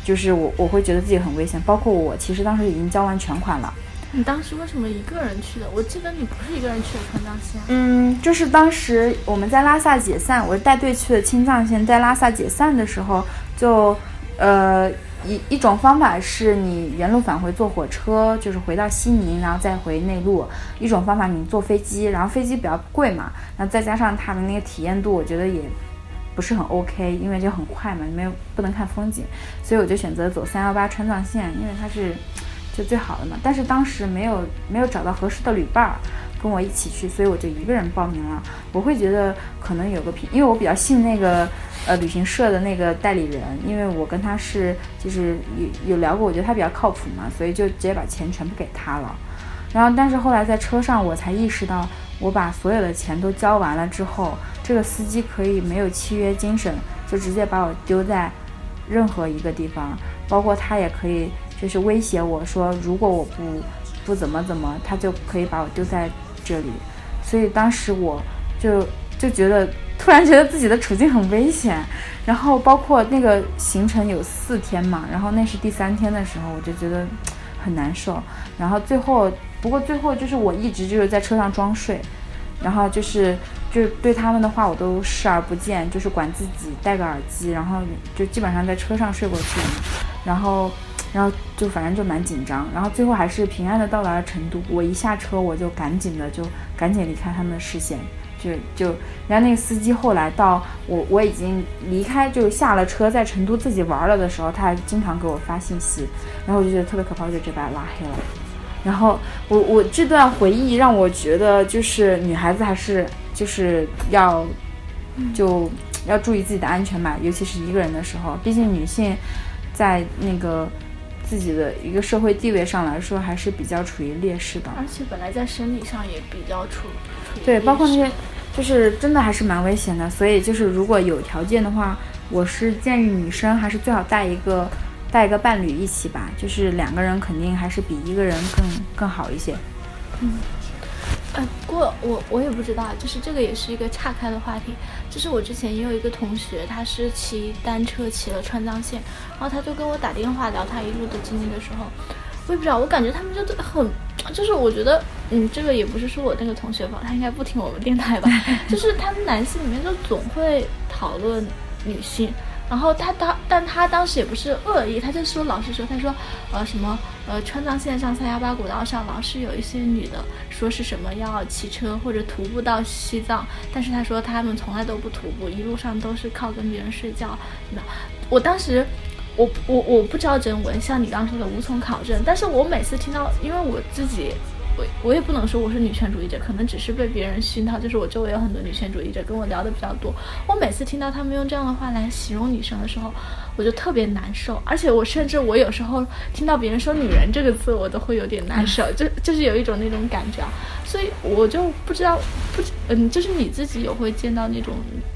B: 就是我我会觉得自己很危险。包括我，其实当时已经交完全款了。
C: 你当时为什么一个人去的？我记得你不是一个人去的川藏线。
B: 嗯，就是当时我们在拉萨解散，我是带队去的青藏线，在拉萨解散的时候，就，呃。一一种方法是你原路返回坐火车，就是回到西宁，然后再回内陆；一种方法你坐飞机，然后飞机比较贵嘛，然后再加上它的那个体验度，我觉得也不是很 OK，因为就很快嘛，没有不能看风景，所以我就选择走三幺八川藏线，因为它是就最好的嘛。但是当时没有没有找到合适的旅伴儿。跟我一起去，所以我就一个人报名了。我会觉得可能有个平，因为我比较信那个呃旅行社的那个代理人，因为我跟他是就是有有聊过，我觉得他比较靠谱嘛，所以就直接把钱全部给他了。然后，但是后来在车上我才意识到，我把所有的钱都交完了之后，这个司机可以没有契约精神，就直接把我丢在任何一个地方，包括他也可以就是威胁我说，如果我不不怎么怎么，他就可以把我丢在。这里，所以当时我就就觉得突然觉得自己的处境很危险。然后包括那个行程有四天嘛，然后那是第三天的时候，我就觉得很难受。然后最后，不过最后就是我一直就是在车上装睡，然后就是就对他们的话我都视而不见，就是管自己戴个耳机，然后就基本上在车上睡过去。然后，然后就反正就蛮紧张。然后最后还是平安的到达了成都。我一下车我就赶紧的就赶紧离开他们的视线。就就，然后那个司机后来到我我已经离开，就下了车，在成都自己玩了的时候，他还经常给我发信息，然后我就觉得特别可怕，我就直接把他拉黑了。然后我我这段回忆让我觉得，就是女孩子还是就是要就要注意自己的安全嘛，尤其是一个人的时候，毕竟女性在那个自己的一个社会地位上来说，还是比较处于劣势的。
C: 而且本来在生理上也比较处处于
B: 对，包括那些，就是真的还是蛮危险的。所以就是如果有条件的话，我是建议女生还是最好带一个带一个伴侣一起吧，就是两个人肯定还是比一个人更更好一些。
C: 呃，过我我也不知道，就是这个也是一个岔开的话题。就是我之前也有一个同学，他是骑单车骑了川藏线，然后他就跟我打电话聊他一路的经历的时候，我也不知道，我感觉他们就很，就是我觉得，嗯，这个也不是说我那个同学吧，他应该不听我们电台吧，就是他们男性里面就总会讨论女性。然后他当，但他当时也不是恶意，他就说老实说，他说，呃什么，呃川藏线上三幺八古道上老是有一些女的说是什么要骑车或者徒步到西藏，但是他说他们从来都不徒步，一路上都是靠跟别人睡觉。那我当时，我我我不知道真伪，像你刚刚说的无从考证，但是我每次听到，因为我自己。我我也不能说我是女权主义者，可能只是被别人熏陶，就是我周围有很多女权主义者跟我聊的比较多。我每次听到他们用这样的话来形容女生的时候，我就特别难受，而且我甚至我有时候听到别人说“女人”这个字，我都会有点难受，就就是有一种那种感觉啊。所以我就不知道，不知嗯，就是你自己有会见到那种，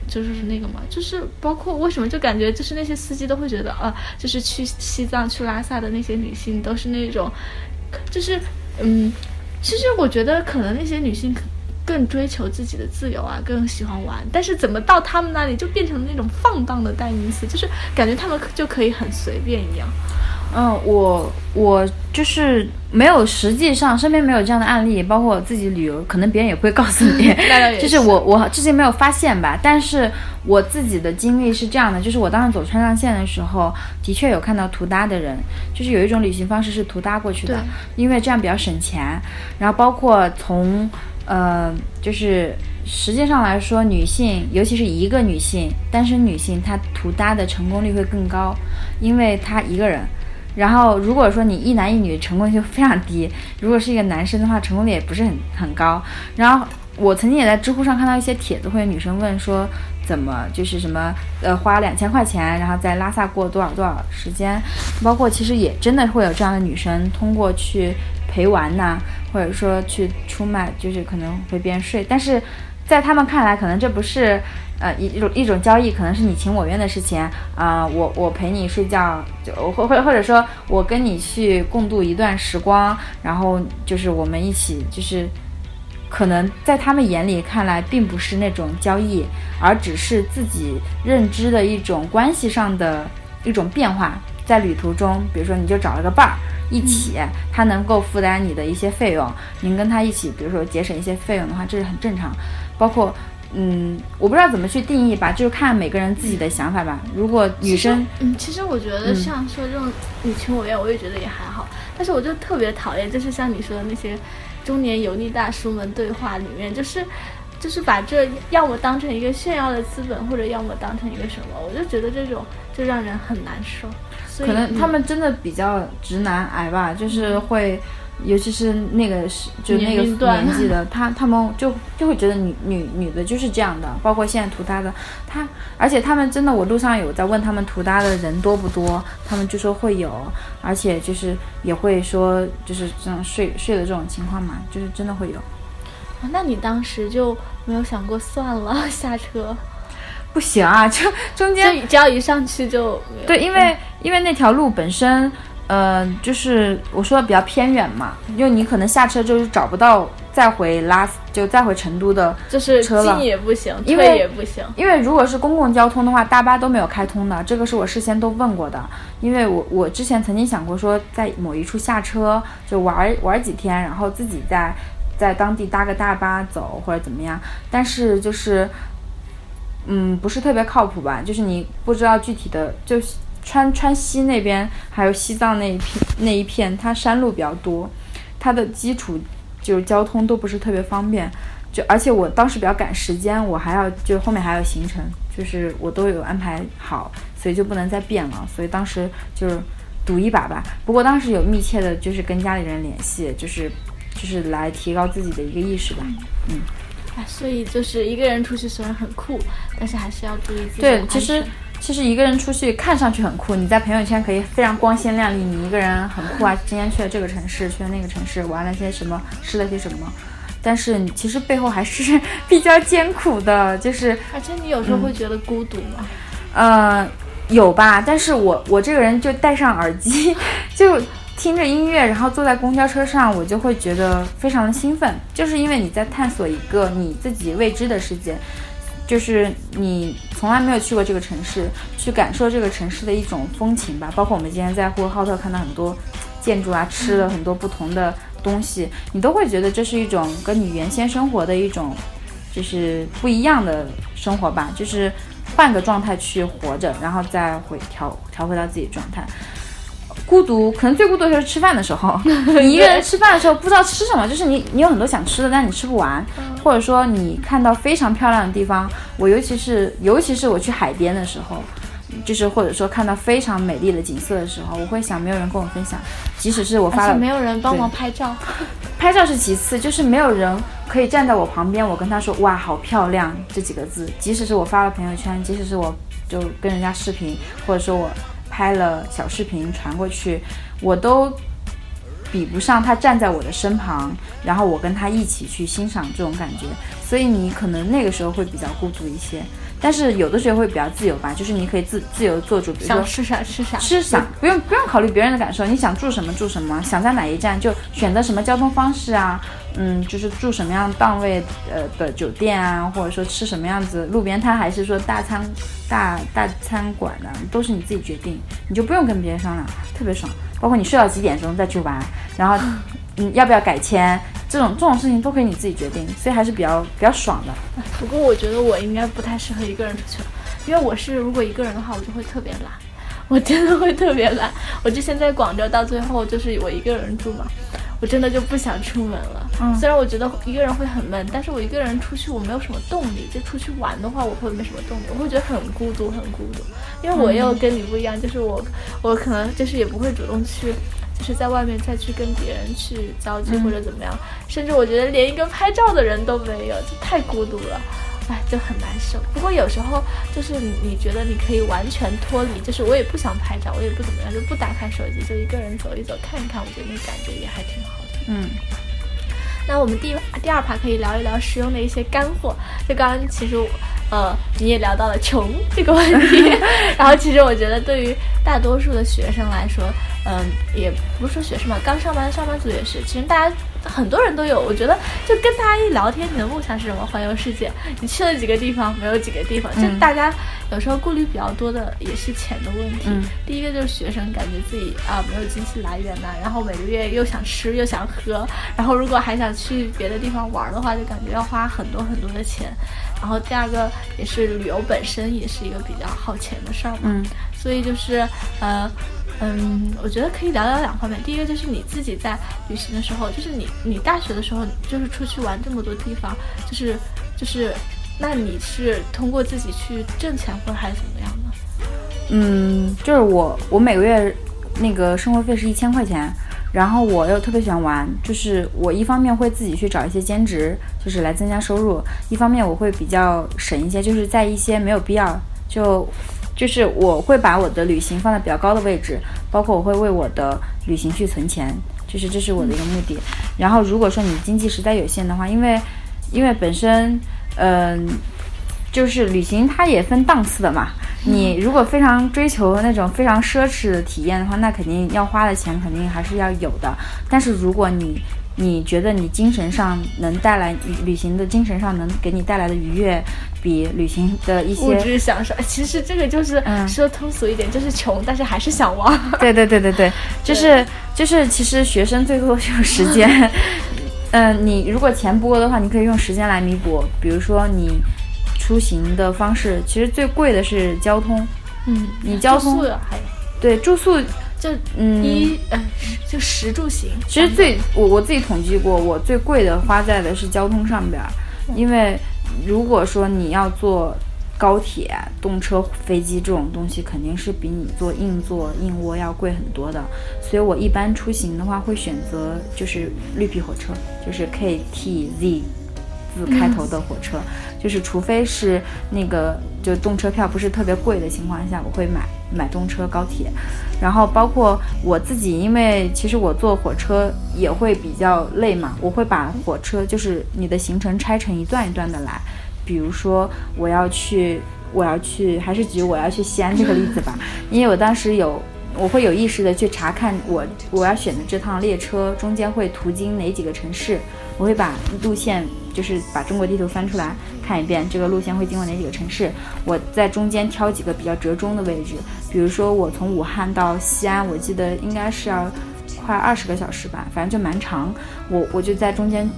C: 就是那个嘛，就是包括为什么就感觉就是那些司机都会觉得啊，就是去西藏去拉萨的那些女性都是那种，就是嗯。其实我觉得，可能那些女性更追求自己的自由啊，更喜欢玩。但是怎么到他们那里就变成了那种放荡的代名词，就是感觉他们就可以很随便一样。
B: 嗯，我我就是没有，实际上身边没有这样的案例，包括我自己旅游，可能别人也不会告诉你。就是我我至今没有发现吧，但是我自己的经历是这样的，就是我当时走川藏线的时候，的确有看到图搭的人，就是有一种旅行方式是图搭过去的，因为这样比较省钱。然后包括从呃，就是实际上来说，女性尤其是一个女性，单身女性，她图搭的成功率会更高，因为她一个人。然后，如果说你一男一女，成功率就非常低；如果是一个男生的话，成功率也不是很很高。然后，我曾经也在知乎上看到一些帖子，会有女生问说，怎么就是什么呃花两千块钱，然后在拉萨过多少多少时间？包括其实也真的会有这样的女生，通过去陪玩呐、或者说去出卖，就是可能陪别人睡，但是在他们看来，可能这不是呃一一种一种交易，可能是你情我愿的事情啊、我我陪你睡觉，就或或或者说我跟你去共度一段时光，然后就是我们一起就是。可能在他们眼里看来，并不是那种交易，而只是自己认知的一种关系上的一种变化。在旅途中，比如说你就找了个伴儿一起，他能够负担你的一些费用，您跟他一起，比如说节省一些费用的话，这是很正常。包括，嗯，我不知道怎么去定义吧，就是看每个人自己的想法吧。如果女生，
C: 嗯，其实我觉得像说这种你情我愿，我也觉得也还好。但是我就特别讨厌，就是像你说的那些中年油腻大叔们对话里面，就是就是把这要么当成一个炫耀的资本，或者要么当成一个什么，我就觉得这种就让人很难受。
B: 可能他
C: 嗯
B: 们真的比较直男癌吧，就是会，尤其是那个是就那个
C: 年
B: 纪的，他他们就就会觉得女女女的就是这样的，包括现在涂搭的，他而且他们真的，我路上有在问他们涂搭的人多不多，他们就说会有，而且就是也会说就是这种睡睡的这种情况嘛，就是真的会有。
C: 啊那你当时就没有想过算了 下车？
B: 不行啊，就中间
C: 就只要一上去就
B: 对，因为因为那条路本身，呃，就是我说的比较偏远嘛，因为你可能下车就是找不到，再回拉就再回成都的，
C: 就是
B: 车了
C: 进也不行，
B: 因为
C: 退也不行。
B: 因为如果是公共交通的话，大巴都没有开通的，这个是我事先都问过的。因为我我之前曾经想过说，在某一处下车就玩玩几天，然后自己在在当地搭个大巴走或者怎么样，但是就是。嗯，不是特别靠谱吧？就是你不知道具体的，就川川西那边还有西藏那一片那一片，它山路比较多，它的基础就是交通都不是特别方便。就而且我当时比较赶时间，我还要就后面还有行程，就是我都有安排好，所以就不能再变了。所以当时就是赌一把吧。不过当时有密切的就是跟家里人联系，就是就是来提高自己的一个意识吧。嗯。
C: 哎，所以就是一个人出去虽然很酷，但是还是要注意自己
B: 对，其实其实一个人出去看上去很酷，你在朋友圈可以非常光鲜亮丽，你一个人很酷啊！今天去了这个城市，去了那个城市，玩了些什么，吃了些什么。但是你其实背后还是 比较艰苦的，就是
C: 而且你有时候会觉得孤独吗？
B: 呃，有吧，但是我我这个人就戴上耳机，就听着音乐，然后坐在公交车上，我就会觉得非常的兴奋，就是因为你在探索一个你自己未知的世界，就是你从来没有去过这个城市，去感受这个城市的一种风情吧。包括我们今天在呼和浩特看到很多建筑啊，吃了很多不同的东西，你都会觉得这是一种跟你原先生活的一种就是不一样的生活吧，就是换个状态去活着，然后再回调调回到自己状态。孤独可能最孤独的就是吃饭的时候，你一个人吃饭的时候不知道吃什么，就是你你有很多想吃的，但是你吃不完，或者说你看到非常漂亮的地方，我尤其是尤其是我去海边的时候，就是或者说看到非常美丽的景色的时候，我会想没有人跟我分享，即使是我发了
C: 没有人帮忙拍照。
B: 拍照是其次，就是没有人可以站在我旁边，我跟他说哇好漂亮这几个字，即使是我发了朋友圈，即使是我就跟人家视频，或者说我拍了小视频传过去，我都比不上他站在我的身旁，然后我跟他一起去欣赏这种感觉，所以你可能那个时候会比较孤独一些。但是有的时候会比较自由吧，就是你可以自自由做主，比如说
C: 想吃啥吃啥，
B: 吃啥不用不用考虑别人的感受，你想住什么住什么，想在哪一站就选择什么交通方式啊，嗯，就是住什么样档位呃的酒店啊，或者说吃什么样子路边摊，还是说大餐大大餐馆呢、都是你自己决定，你就不用跟别人商量，特别爽。包括你睡到几点钟再去玩，然后嗯要不要改签，这种这种事情都可以你自己决定，所以还是比较比较爽的。
C: 不过我觉得我应该不太适合一个人出去了，因为我是如果一个人的话，我就会特别懒，我真的会特别懒。我之前在广州到最后就是我一个人住嘛，我真的就不想出门了。
B: 嗯
C: 虽然我觉得一个人会很闷，但是我一个人出去我没有什么动力，就出去玩的话我会没什么动力，我会觉得很孤独很孤独。因为我又跟你不一样，就是我我可能就是也不会主动去。就是在外面再去跟别人去交际或者怎么样，甚至我觉得连一个拍照的人都没有，就太孤独了。哎，就很难受。不过有时候就是你你觉得你可以完全脱离，就是我也不想拍照，我也不怎么样，就不打开手机，就一个人走一走看一看，我觉得那感觉也还挺好的。
B: 嗯
C: 那我们第第二趴可以聊一聊实用的一些干货。就刚刚其实呃你也聊到了穷这个问题，然后其实我觉得对于大多数的学生来说，嗯、也不是说学生嘛，刚上班的上班族也是，其实大家。很多人都有，我觉得就跟大家一聊天，你的梦想是什么？环游世界。你去了几个地方？没有几个地方。就
B: 嗯
C: 大家有时候顾虑比较多的也是钱的问题。
B: 嗯
C: 第一个就是学生感觉自己啊没有经济来源呐、然后每个月又想吃又想喝，然后如果还想去别的地方玩的话，就感觉要花很多很多的钱。然后第二个也是旅游本身也是一个比较耗钱的事儿嘛，
B: 嗯
C: 所以就是呃。嗯，我觉得可以聊聊两方面。第一个就是你自己在旅行的时候，就是你你大学的时候，就是出去玩这么多地方，就是就是，那你是通过自己去挣钱，或者还是怎么样呢？
B: 嗯，就是我我每个月那个生活费是一千块钱，然后我又特别喜欢玩，就是我一方面会自己去找一些兼职，就是来增加收入，一方面我会比较省一些，就是在一些没有必要就。就是我会把我的旅行放在比较高的位置，包括我会为我的旅行去存钱，就是这是我的一个目的。然后如果说你经济实在有限的话，因为因为本身嗯、就是旅行它也分档次的嘛。你如果非常追求那种非常奢侈的体验的话，那肯定要花的钱肯定还是要有的。但是如果你你觉得你精神上能带来旅行的精神上能给你带来的愉悦，比旅行的一些
C: 物
B: 些
C: 质享受，哎其实这个就是
B: 嗯
C: 说通俗一点，就是穷，但是还是想玩。
B: 对对对对 对，就是就是，其实学生最多就是时间。嗯、你如果钱不够的话，你可以用时间来弥补。比如说你出行的方式，其实最贵的是交通。
C: 嗯，
B: 你交通
C: 住宿还
B: 对住宿，
C: 就
B: 嗯，
C: 一呃就食住行。
B: 其实最我我自己统计过，我最贵的花在的是交通上边儿，因为如果说你要坐高铁、动车、飞机这种东西，肯定是比你坐硬座、硬卧要贵很多的。所以我一般出行的话，会选择就是绿皮火车，就是 K T Z 字开头的火车，就是除非是那个就动车票不是特别贵的情况下，我会买买动车、高铁。然后包括我自己，因为其实我坐火车也会比较累嘛，我会把火车就是你的行程拆成一段一段的来，比如说我要去，我要去，还是举我要去西安这个例子吧，因为我当时有。我会有意识的去查看我我要选的这趟列车中间会途经哪几个城市，我会把路线就是把中国地图翻出来看一遍，这个路线会经过哪几个城市，我在中间挑几个比较折中的位置，比如说我从武汉到西安，我记得应该是要快二十个小时吧，反正就蛮长，我我就在中间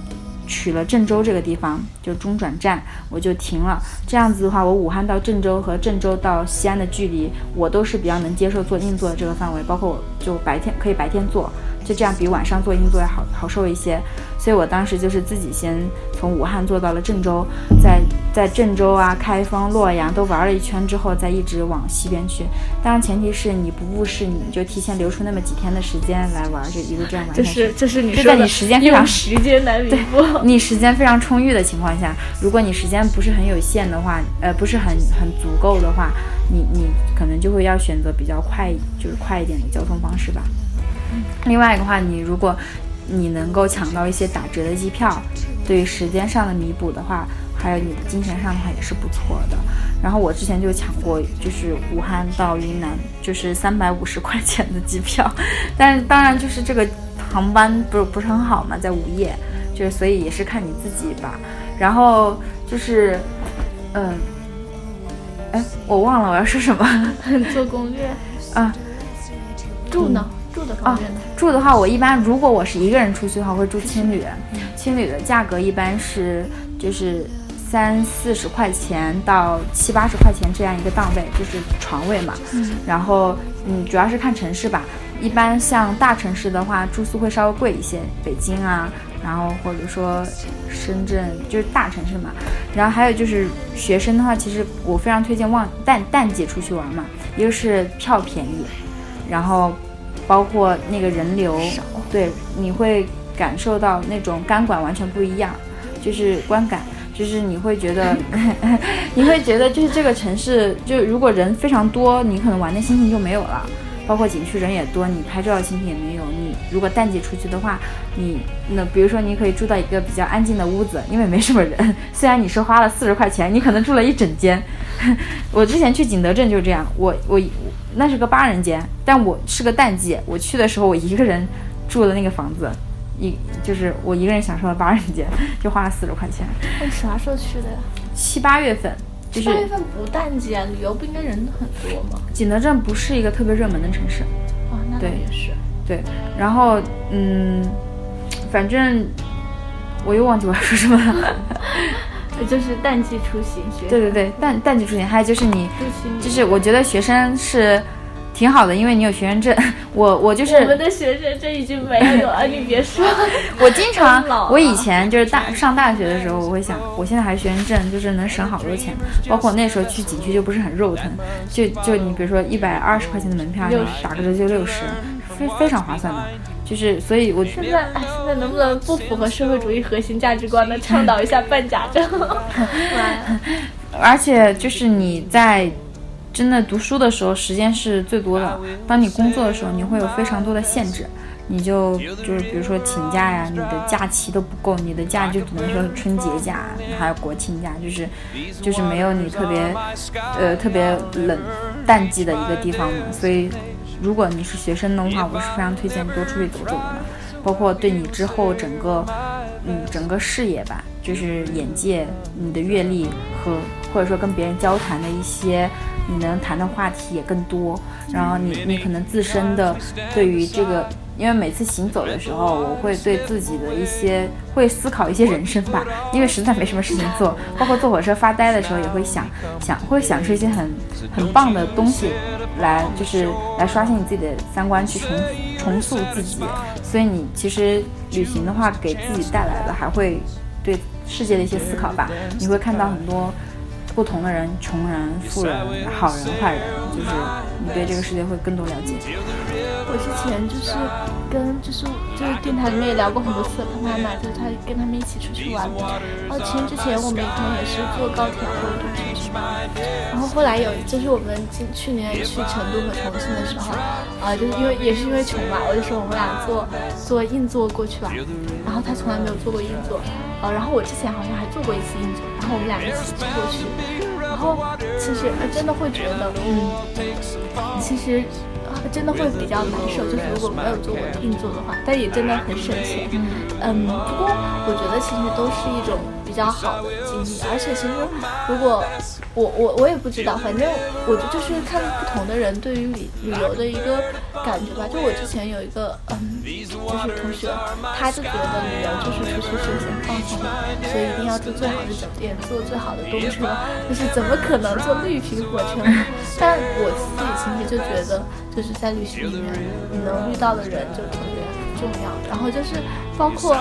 B: 取了郑州这个地方，就中转站，我就停了。这样子的话，我武汉到郑州和郑州到西安的距离，我都是比较能接受坐硬座的这个范围，包括我就白天可以白天坐，就这样比晚上坐硬座要好好受一些。所以我当时就是自己先从武汉坐到了郑州，在在郑州啊、开封、洛阳都玩了一圈之后，再一直往西边去。当然前提是你不误事，你就提前留出那么几天的时间来玩，就一路这样玩下去。
C: 就是这是你
B: 就
C: 说的
B: 在你时间非常
C: 时间来弥补。
B: 你时间非常充裕的情况下，如果你时间不是很有限的话，呃，不是很很足够的话，你你可能就会要选择比较快，就是快一点的交通方式吧。另外一个话，你如果你能够抢到一些打折的机票，对于时间上的弥补的话，还有你的金钱上的话也是不错的。然后我之前就抢过，就是武汉到云南，就是三百五十块钱的机票，但是当然就是这个航班不是不是很好嘛，在午夜，就是所以也是看你自己吧。然后就是，嗯，哎，我忘了我要说什么
C: 做攻略
B: 啊。
C: 住呢？住的方面呢？
B: 住的话，我一般如果我是一个人出去的话，会住青旅。青旅的价格一般是就是三四十块钱到七八十块钱这样一个档位，就是床位嘛。然后嗯，主要是看城市吧。一般像大城市的话，住宿会稍微贵一些，北京啊，然后或者说深圳，就是大城市嘛。然后还有就是学生的话，其实我非常推荐旺淡淡季出去玩嘛，一个是票便宜，然后包括那个人流，对，你会感受到那种钢管完全不一样，就是观感，就是你会觉得，你会觉得就是这个城市，就如果人非常多，你可能玩的心情就没有了。包括景区人也多，你拍照的心情也没有。你如果淡季出去的话，你那比如说你可以住到一个比较安静的屋子，因为没什么人。虽然你是花了四十块钱，你可能住了一整间。我之前去景德镇就是这样，我我那是个八人间，但我是个淡季，我去的时候我一个人住的那个房子，一就是我一个人享受了八人间，就花了四十块钱。
C: 你啥时候去的呀？
B: 七八月份，就是
C: 八月份不淡季啊，旅游不应该人很多吗？
B: 景德镇不是一个特别热门的城市。
C: 啊，那倒
B: 对
C: 也是。
B: 对，然后嗯，反正我又忘记我要说什么了。
C: 就是淡季出行，学
B: 对对对，淡淡季出行，还有就是你，就是我觉得学生是挺好的，因为你有学生证。我我就是
C: 我们的学生证已经没有了，你别说。
B: 我经常
C: 老，
B: 我以前就是大上大学的时候，我会想，我现在还是学生证，就是能省好多钱。包括那时候去景区就不是很肉疼，就就你比如说一百二十块钱的门票，你
C: 60
B: 打个折就六十，非非常划算的。就是所以我，
C: 现在，哎，现在能不能不符合社会主义核心价值观的，倡导一下办假证？
B: 而且就是你在真的读书的时候，时间是最多的。当你工作的时候，你会有非常多的限制，你就就是比如说请假呀，你的假期都不够，你的假就只能说是春节假，还有国庆假，就是就是没有你特别呃特别冷淡季的一个地方嘛。所以如果你是学生的话，我是非常推荐多出去走走的嘛。包括对你之后整个，嗯，整个事业吧，就是眼界、你的阅历和或者说跟别人交谈的一些，你能谈的话题也更多。然后你你可能自身的对于这个。因为每次行走的时候，我会对自己的一些会思考一些人生吧，因为实在没什么事情做，包括坐火车发呆的时候也会想想，会想出一些很很棒的东西来，就是来刷新你自己的三观，去重重塑自己。所以你其实旅行的话，给自己带来的还会对世界的一些思考吧，你会看到很多不同的人，穷人、富人、好人、坏人，就是你对这个世界会更多了解。
C: 我之前就是跟就是就是电台里面也聊过很多次他妈妈，就是他跟他们一起出去玩。然后其实之前我们可能也是坐高铁或者坐车去玩。然后后来有就是我们去去年去成都和重庆的时候，啊，就是因为也是因为穷嘛，我就说我们俩坐坐硬座过去吧。然后他从来没有坐过硬座，呃，然后我之前好像还坐过一次硬座，然后我们俩一起坐过去。然后其实真的会觉得，嗯，其实。真的会比较难受，就是如果没有做过硬座的话，但也真的很省钱。嗯，不过我觉得其实都是一种。比较好的经历，而且其实如果我我我也不知道，反正我就是看不同的人对于旅旅游的一个感觉吧。就我之前有一个嗯，就是同学，他就觉得旅游就是出去休闲放松，所以一定要住最好的酒店，坐最好的动车，就是怎么可能坐绿皮火车？但我自己其实就觉得，就是在旅行里面你能遇到的人就特别重要。然后就是包括。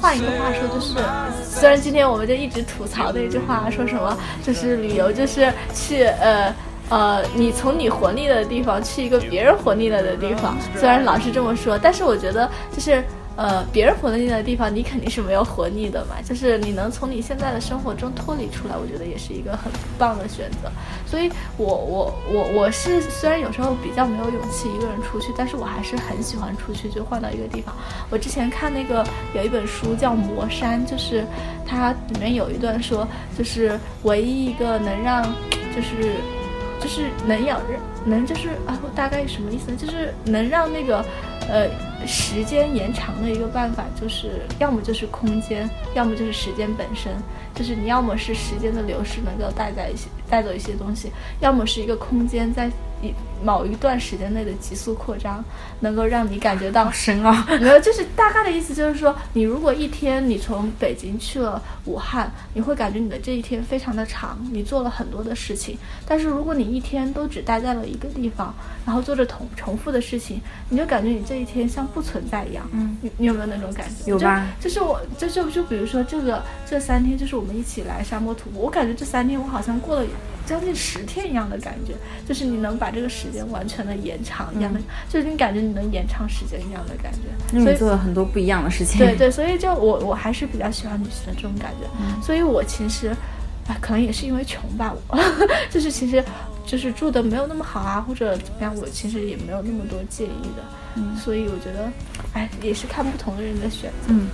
C: 换一个话说，就是虽然今天我们就一直吐槽那句话，说什么就是旅游就是去呃呃，你从你活腻了的地方去一个别人活腻了的地方，虽然老是这么说，但是我觉得就是。呃，别人活腻的地方，你肯定是没有活腻的嘛。就是你能从你现在的生活中脱离出来，我觉得也是一个很棒的选择。所以，我我我我是虽然有时候比较没有勇气一个人出去，但是我还是很喜欢出去，就换到一个地方。我之前看那个有一本书叫《魔山》，就是它里面有一段说，就是唯一一个能让，就是就是能养人，能就是啊，大概什么意思呢？就是能让那个。呃，时间延长的一个办法就是，要么就是空间，要么就是时间本身。就是你要么是时间的流逝能够带在一起带走一些东西，要么是一个空间在一某一段时间内的急速扩张，能够让你感觉到
B: 深奥。
C: 没有，就是大概的意思就是说，你如果一天你从北京去了武汉，你会感觉你的这一天非常的长，你做了很多的事情。但是如果你一天都只待在了一个地方，然后做着同重复的事情，你就感觉你这一天像不存在一样。嗯，你你有没有那种感觉？
B: 有吧？
C: 就是我，就就就比如说这个这三天，就是我。我们一起来沙漠徒步，我感觉这三天我好像过了将近十天一样的感觉，就是你能把这个时间完全的延长一样的，就是你感觉你能延长时间一样的感觉。
B: 所以做了很多不一样的事情。
C: 对对，所以就我我还是比较喜欢旅行的这种感觉。所以我其实，啊，可能也是因为穷吧，我 就是其实就是住的没有那么好啊，或者怎么样，我其实也没有那么多介意的。嗯，所以我觉得，哎，也是看不同的人的选择。
B: 嗯。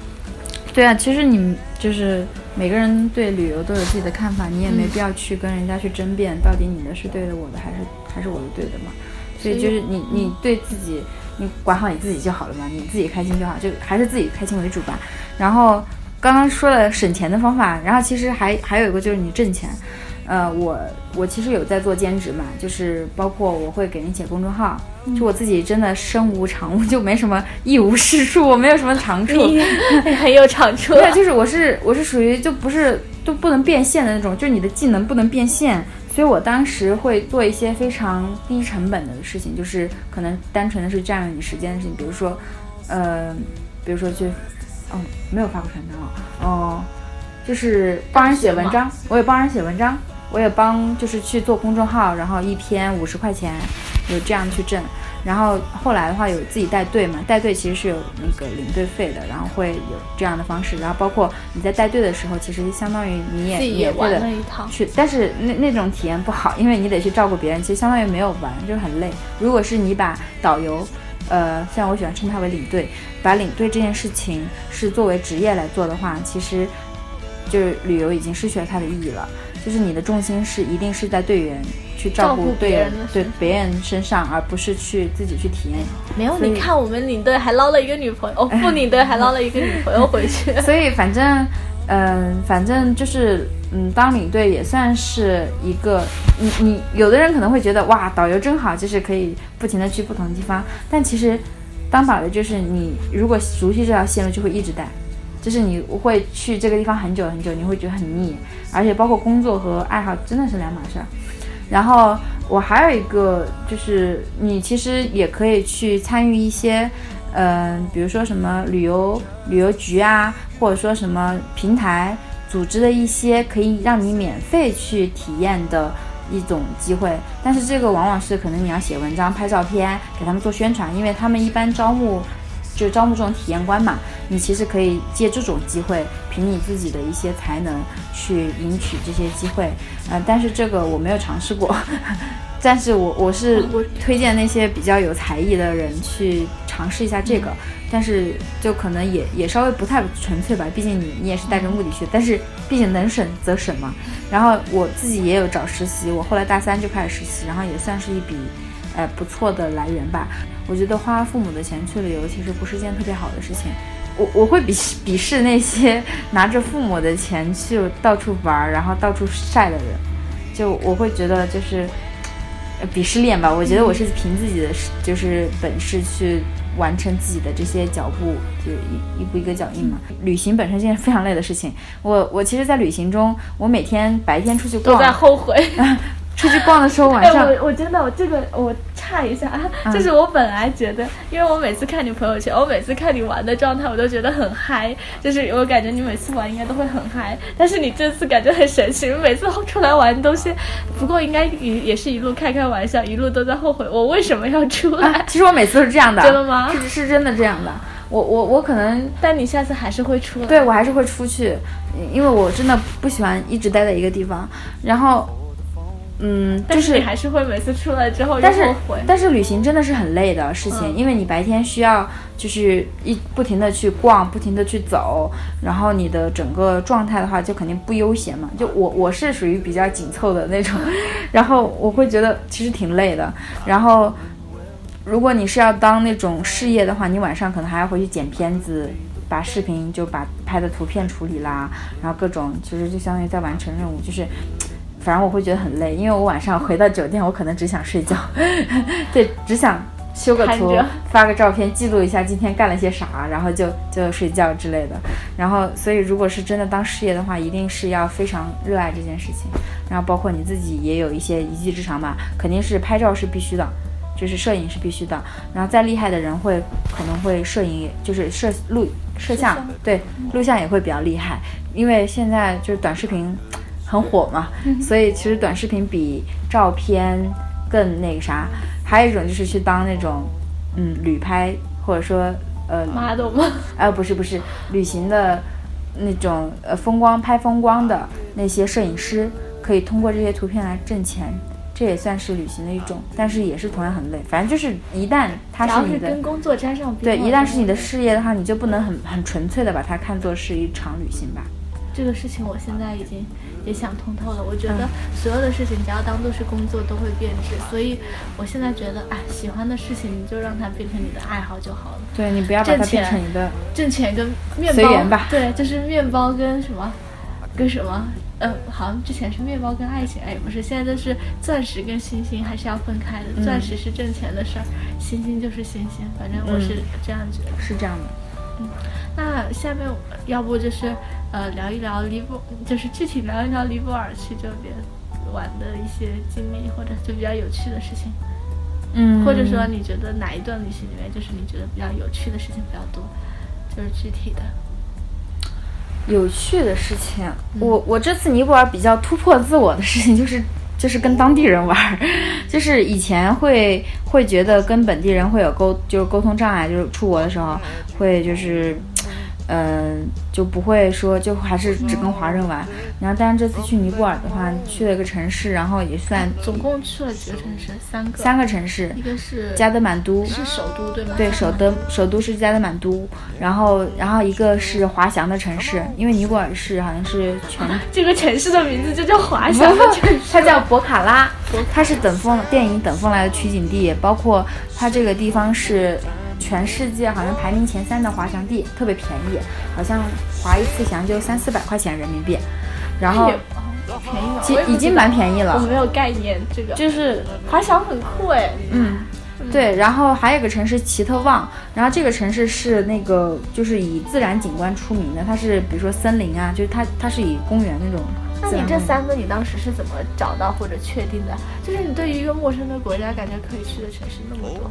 B: 对啊，其实你就是每个人对旅游都有自己的看法，你也没必要去跟人家去争辩，到底你的是对的，我的还是还是我的对的嘛。所以就是你你对自己，你管好你自己就好了嘛，你自己开心就好，就还是自己开心为主吧。然后刚刚说了省钱的方法，然后其实还还有一个就是你挣钱。呃，我我其实有在做兼职嘛，就是包括我会给人写公众号，就我自己真的身无长物，就没什么一无是处，我没有什么长处，
C: 很有长处。
B: 对，就是我是我是属于就不是都不能变现的那种，就是你的技能不能变现，所以我当时会做一些非常低成本的事情，就是可能单纯的是占用你时间的事情，比如说，呃，比如说去，哦，没有发过传单啊，哦，就是帮人写文章，我也帮人写文章。我也帮，就是去做公众号，然后一篇五十块钱，有这样去挣。然后后来的话，有自己带队嘛，带队其实是有那个领队费的，然后会有这样的方式。然后包括你在带队的时候，其实相当于你也免费的去，但是那那种体验不好，因为你得去照顾别人，其实相当于没有玩，就很累。如果是你把导游，呃，像我喜欢称他为领队，把领队这件事情是作为职业来做的话，其实。就是旅游已经失去了它的意义了。就是你的重心是一定是在队员去照
C: 照顾
B: 队员
C: 别
B: 对别人身上，而不是去自己去体验。
C: 没有，你看我们领队还捞了一个女朋友，哦，副领队还捞了一个女朋友回去。
B: 所以反正，嗯、反正就是，嗯，当领队也算是一个，你你有的人可能会觉得哇，导游真好，就是可以不停的去不同的地方，但其实当导游就是你如果熟悉这条线路，就会一直带。就是你会去这个地方很久很久，你会觉得很腻，而且包括工作和爱好真的是两码事儿。然后我还有一个就是，你其实也可以去参与一些，嗯、比如说什么旅游旅游局啊，或者说什么平台组织的一些可以让你免费去体验的一种机会。但是这个往往是可能你要写文章、拍照片，给他们做宣传，因为他们一般招募。就招募这种体验官嘛，你其实可以借这种机会，凭你自己的一些才能去赢取这些机会。呃，但是这个我没有尝试过，但是我我是推荐那些比较有才艺的人去尝试一下这个，但是就可能也也稍微不太纯粹吧，毕竟你你也是带着目的去，但是毕竟能省则省嘛。然后我自己也有找实习，我后来大三就开始实习，然后也算是一笔呃不错的来源吧。我觉得花父母的钱去旅游其实不是件特别好的事情。我我会鄙视鄙视那些拿着父母的钱去到处玩儿，然后到处晒的人，就我会觉得就是呃鄙视链吧。我觉得我是凭自己的实就是本事去完成自己的这些脚步，就一一步一个脚印嘛。旅行本身是件非常累的事情。我我其实，在旅行中，我每天白天出去逛
C: 都在，后悔。
B: 出去逛的时候晚
C: 哎，
B: 上。
C: 我我真的，我这个我差一下啊，就是我本来觉得，因为我每次看你朋友圈，我每次看你玩的状态，我都觉得很嗨，就是我感觉你每次玩应该都会很嗨，但是你这次感觉很神奇，每次出来玩都是，不过应该也也是一路开开玩笑，一路都在后悔我为什么要出来。
B: 啊，其实我每次都是这样的，
C: 真的吗
B: 是是真的这样的。我我我可能
C: 但你下次还是会出来。
B: 对我还是会出去，因为我真的不喜欢一直待在一个地方。然后，嗯，但是
C: 但你还是会每次出来之后又
B: 但是
C: 后悔。
B: 但是旅行真的是很累的事情，
C: 嗯
B: 因为你白天需要就是一不停的去逛，不停的去走，然后你的整个状态的话就肯定不悠闲嘛。就我我是属于比较紧凑的那种，然后我会觉得其实挺累的。然后如果你是要当那种事业的话，你晚上可能还要回去剪片子。把视频就把拍的图片处理啦，然后各种其实就相当于在完成任务，就是反正我会觉得很累，因为我晚上回到酒店，我可能只想睡觉，对，只想修个图，发个照片，记录一下今天干了些啥，然后就就睡觉之类的。然后，所以如果是真的当事业的话，一定是要非常热爱这件事情，然后包括你自己也有一些一技之长吧，肯定是拍照是必须的。就是摄影是必须的，然后再厉害的人会可能会摄影，就是摄录摄像，对，录像也会比较厉害，因为现在就是短视频很火嘛，所以其实短视频比照片更那个啥。还有一种就是去当那种嗯旅拍，或者说呃
C: model 吗？
B: 呃不是不是旅行的那种呃风光拍风光的那些摄影师，可以通过这些图片来挣钱。这也算是旅行的一种，但是也是同样很累。反正就是一旦它是你的
C: 是跟工作沾上边
B: 对，一旦是你的事业的话，你就不能很很纯粹的把它看作是一场旅行吧。
C: 这个事情我现在已经也想通透了。我觉
B: 嗯
C: 得所有的事情只要当做是工作都会变质，所以我现在觉得，哎，喜欢的事情你就让它变成你的爱好就好了。
B: 对你不要把它变成你的，
C: 挣钱跟面包
B: 吧
C: 对，就是面包跟什么，跟什么，呃，好像之前是面包跟爱情，哎，不是，现在都是钻石跟星星还是要分开的。
B: 嗯
C: 钻石是挣钱的事儿，星星就是星星，反正我是这样觉得。
B: 是这样的。
C: 那下面要不就是呃聊一聊尼泊，就是具体聊一聊尼泊尔去这边玩的一些经历，或者就比较有趣的事情，
B: 嗯
C: 或者说你觉得哪一段旅行里面就是你觉得比较有趣的事情比较多，就是具体的。
B: 有趣的事情，我我这次尼泊尔比较突破自我的事情就是。就是跟当地人玩儿，就是以前会会觉得跟本地人会有沟就是沟通障碍，就是出国的时候会就是呃，就不会说就还是只跟华人玩。然后，但是这次去尼泊尔的话，去了一个城市，然后也算
C: 总共去了几个城市？三个。
B: 三个城市，
C: 一个是
B: 加德满都，
C: 是首都对吗？
B: 对，首都首都是加德满都。然后，然后一个是滑翔的城市，因为尼泊尔是好像是全
C: 这个城市的名字就叫滑翔的城市，
B: 它叫博卡拉，它是等风电影等风来的取景地，包括它这个地方是。全世界好像排名前三的滑翔地特别便宜，好像滑一次翔就三四百块钱人民币，然后
C: 便宜
B: 其已经蛮便宜了。
C: 我没有概念，这个
B: 就是
C: 滑翔很酷哎。
B: 嗯，对。然后还有个城市奇特旺，然后这个城市是那个就是以自然景观出名的，它是比如说森林啊，就是它它是以公园那种。
C: 那你这三个你当时是怎么找到或者确定的？就是你对于一个陌生的国家，感觉可以去的城市那么多。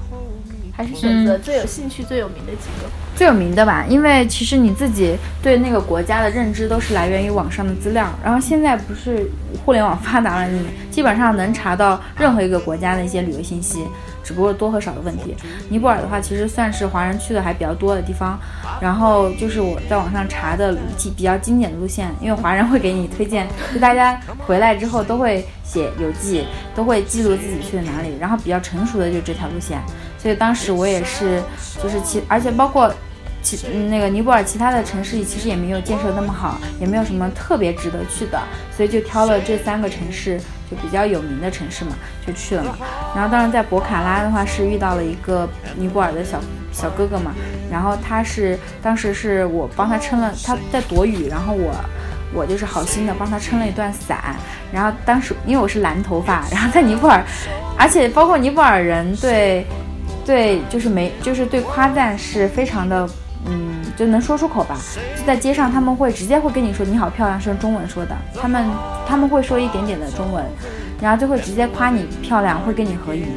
C: 还是选择最有兴趣、最有名的几个。
B: 最有名的吧，因为其实你自己对那个国家的认知都是来源于网上的资料。然后现在不是互联网发达了，你基本上能查到任何一个国家的一些旅游信息，只不过多和少的问题。尼泊尔的话，其实算是华人去的还比较多的地方。然后就是我在网上查的几比较经典的路线，因为华人会给你推荐，就大家回来之后都会写游记，都会记录自己去了哪里，然后比较成熟的就这条路线。所以当时我也是，就是其，而且包括其那个尼泊尔其他的城市，其实也没有建设那么好，也没有什么特别值得去的，所以就挑了这三个城市，就比较有名的城市嘛，就去了嘛。然后当然在博卡拉的话，是遇到了一个尼泊尔的小小哥哥嘛，然后他是当时是我帮他撑了，他在躲雨，然后我我就是好心的帮他撑了一段伞。然后当时因为我是蓝头发，然后在尼泊尔，而且包括尼泊尔人对。对，就是没，就是对夸赞是非常的，嗯，就能说出口吧。就在街上，他们会直接会跟你说你好漂亮，是用中文说的。他们他们会说一点点的中文，然后就会直接夸你漂亮，会跟你合影。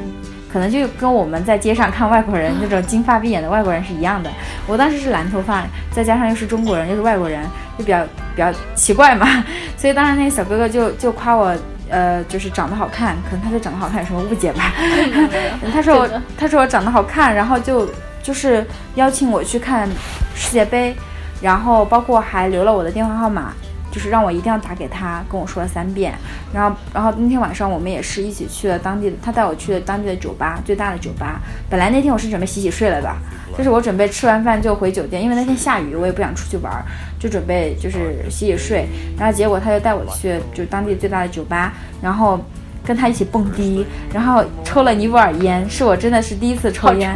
B: 可能就跟我们在街上看外国人那种金发碧眼的外国人是一样的。我当时是蓝头发，再加上又是中国人又是外国人，就比较比较奇怪嘛。所以当时那个小哥哥就就夸我。呃，就是长得好看，可能他对长得好看有什么误解吧？他说我，他说我长得好看，然后就就是邀请我去看世界杯，然后包括还留了我的电话号码。就是让我一定要打给他，跟我说了三遍。然后，然后那天晚上我们也是一起去了当地的，他带我去了当地的酒吧，最大的酒吧。本来那天我是准备洗洗睡了的，就是我准备吃完饭就回酒店，因为那天下雨，我也不想出去玩，就准备就是洗洗睡。然后结果他就带我去就当地最大的酒吧，然后跟他一起蹦迪，然后抽了尼泊尔烟，是我真的是第一次抽烟。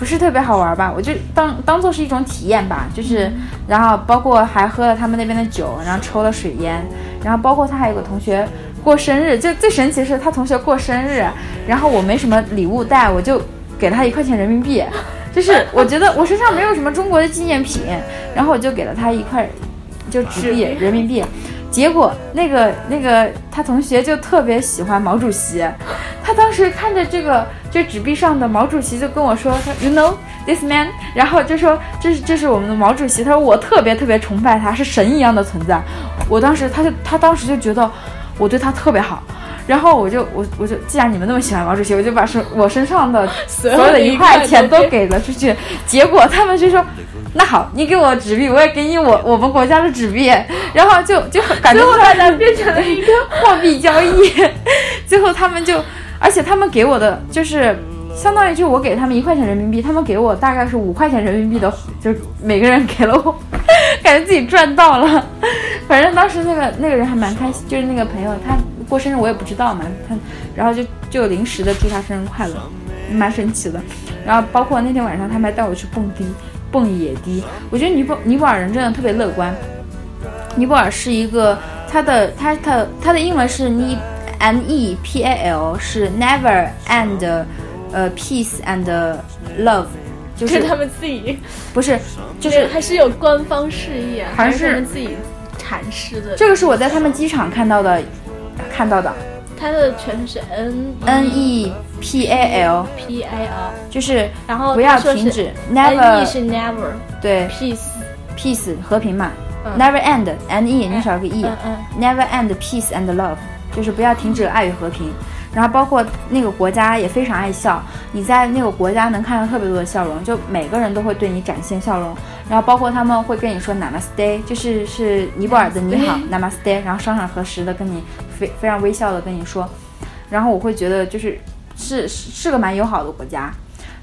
B: 不是特别好玩吧？我就当当做是一种体验吧，就是，然后包括还喝了他们那边的酒，然后抽了水烟，然后包括他还有个同学过生日，就最神奇是他同学过生日，然后我没什么礼物带，我就给他一块钱人民币，就是我觉得我身上没有什么中国的纪念品，然后我就给了他一块，就纸币人民币。结果那个那个他同学就特别喜欢毛主席，他当时看着这个这纸币上的毛主席就跟我说，他 You know this man，然后就说这是这是我们的毛主席，他说我特别特别崇拜他，是神一样的存在。我当时他就他当时就觉得我对他特别好，然后我就我我就既然你们那么喜欢毛主席，我就把身我身上 的所有的一块钱都给了出去。结果他们就说。那好，你给我纸币，我也给你我 我们国家的纸币，然后就就感觉
C: 大家变成了一个
B: 货币交易。最后他们就，而且他们给我的就是相当于就我给他们一块钱人民币，他们给我大概是五块钱人民币的，就是每个人给了我，感觉自己赚到了。反正当时那个那个人还蛮开心，就是那个朋友他过生日我也不知道嘛，他然后就就临时的祝他生日快乐，蛮神奇的。然后包括那天晚上他们还带我去蹦迪。蹦野迪，我觉得尼泊尼泊尔人真的特别乐观。尼泊尔是一个，它的它它它的英文是 N E P A L，是 Never and 呃 Peace and Love，就是
C: 他们自己
B: 不是，就是
C: 还是有官方示意，还
B: 是
C: 他们自己阐释的。
B: 这个是我在他们机场看到的，看到的。
C: 它的全称是 N
B: N E P A L
C: P A L，
B: 就是
C: 然后
B: 不要停止
C: ，Never 是 Never，
B: 对
C: ，Peace。
B: Peace 和平嘛，Never End N E 你少个 E，Never End Peace and Love 就是不要停止爱与和平。然后包括那个国家也非常爱笑，你在那个国家能看到特别多的笑容，就每个人都会对你展现笑容。然后包括他们会跟你说 Namaste，就是是尼泊尔的你好 Namaste，然后双手合十的跟你非非常微笑的跟你说，然后我会觉得就是是是是个蛮友好的国家，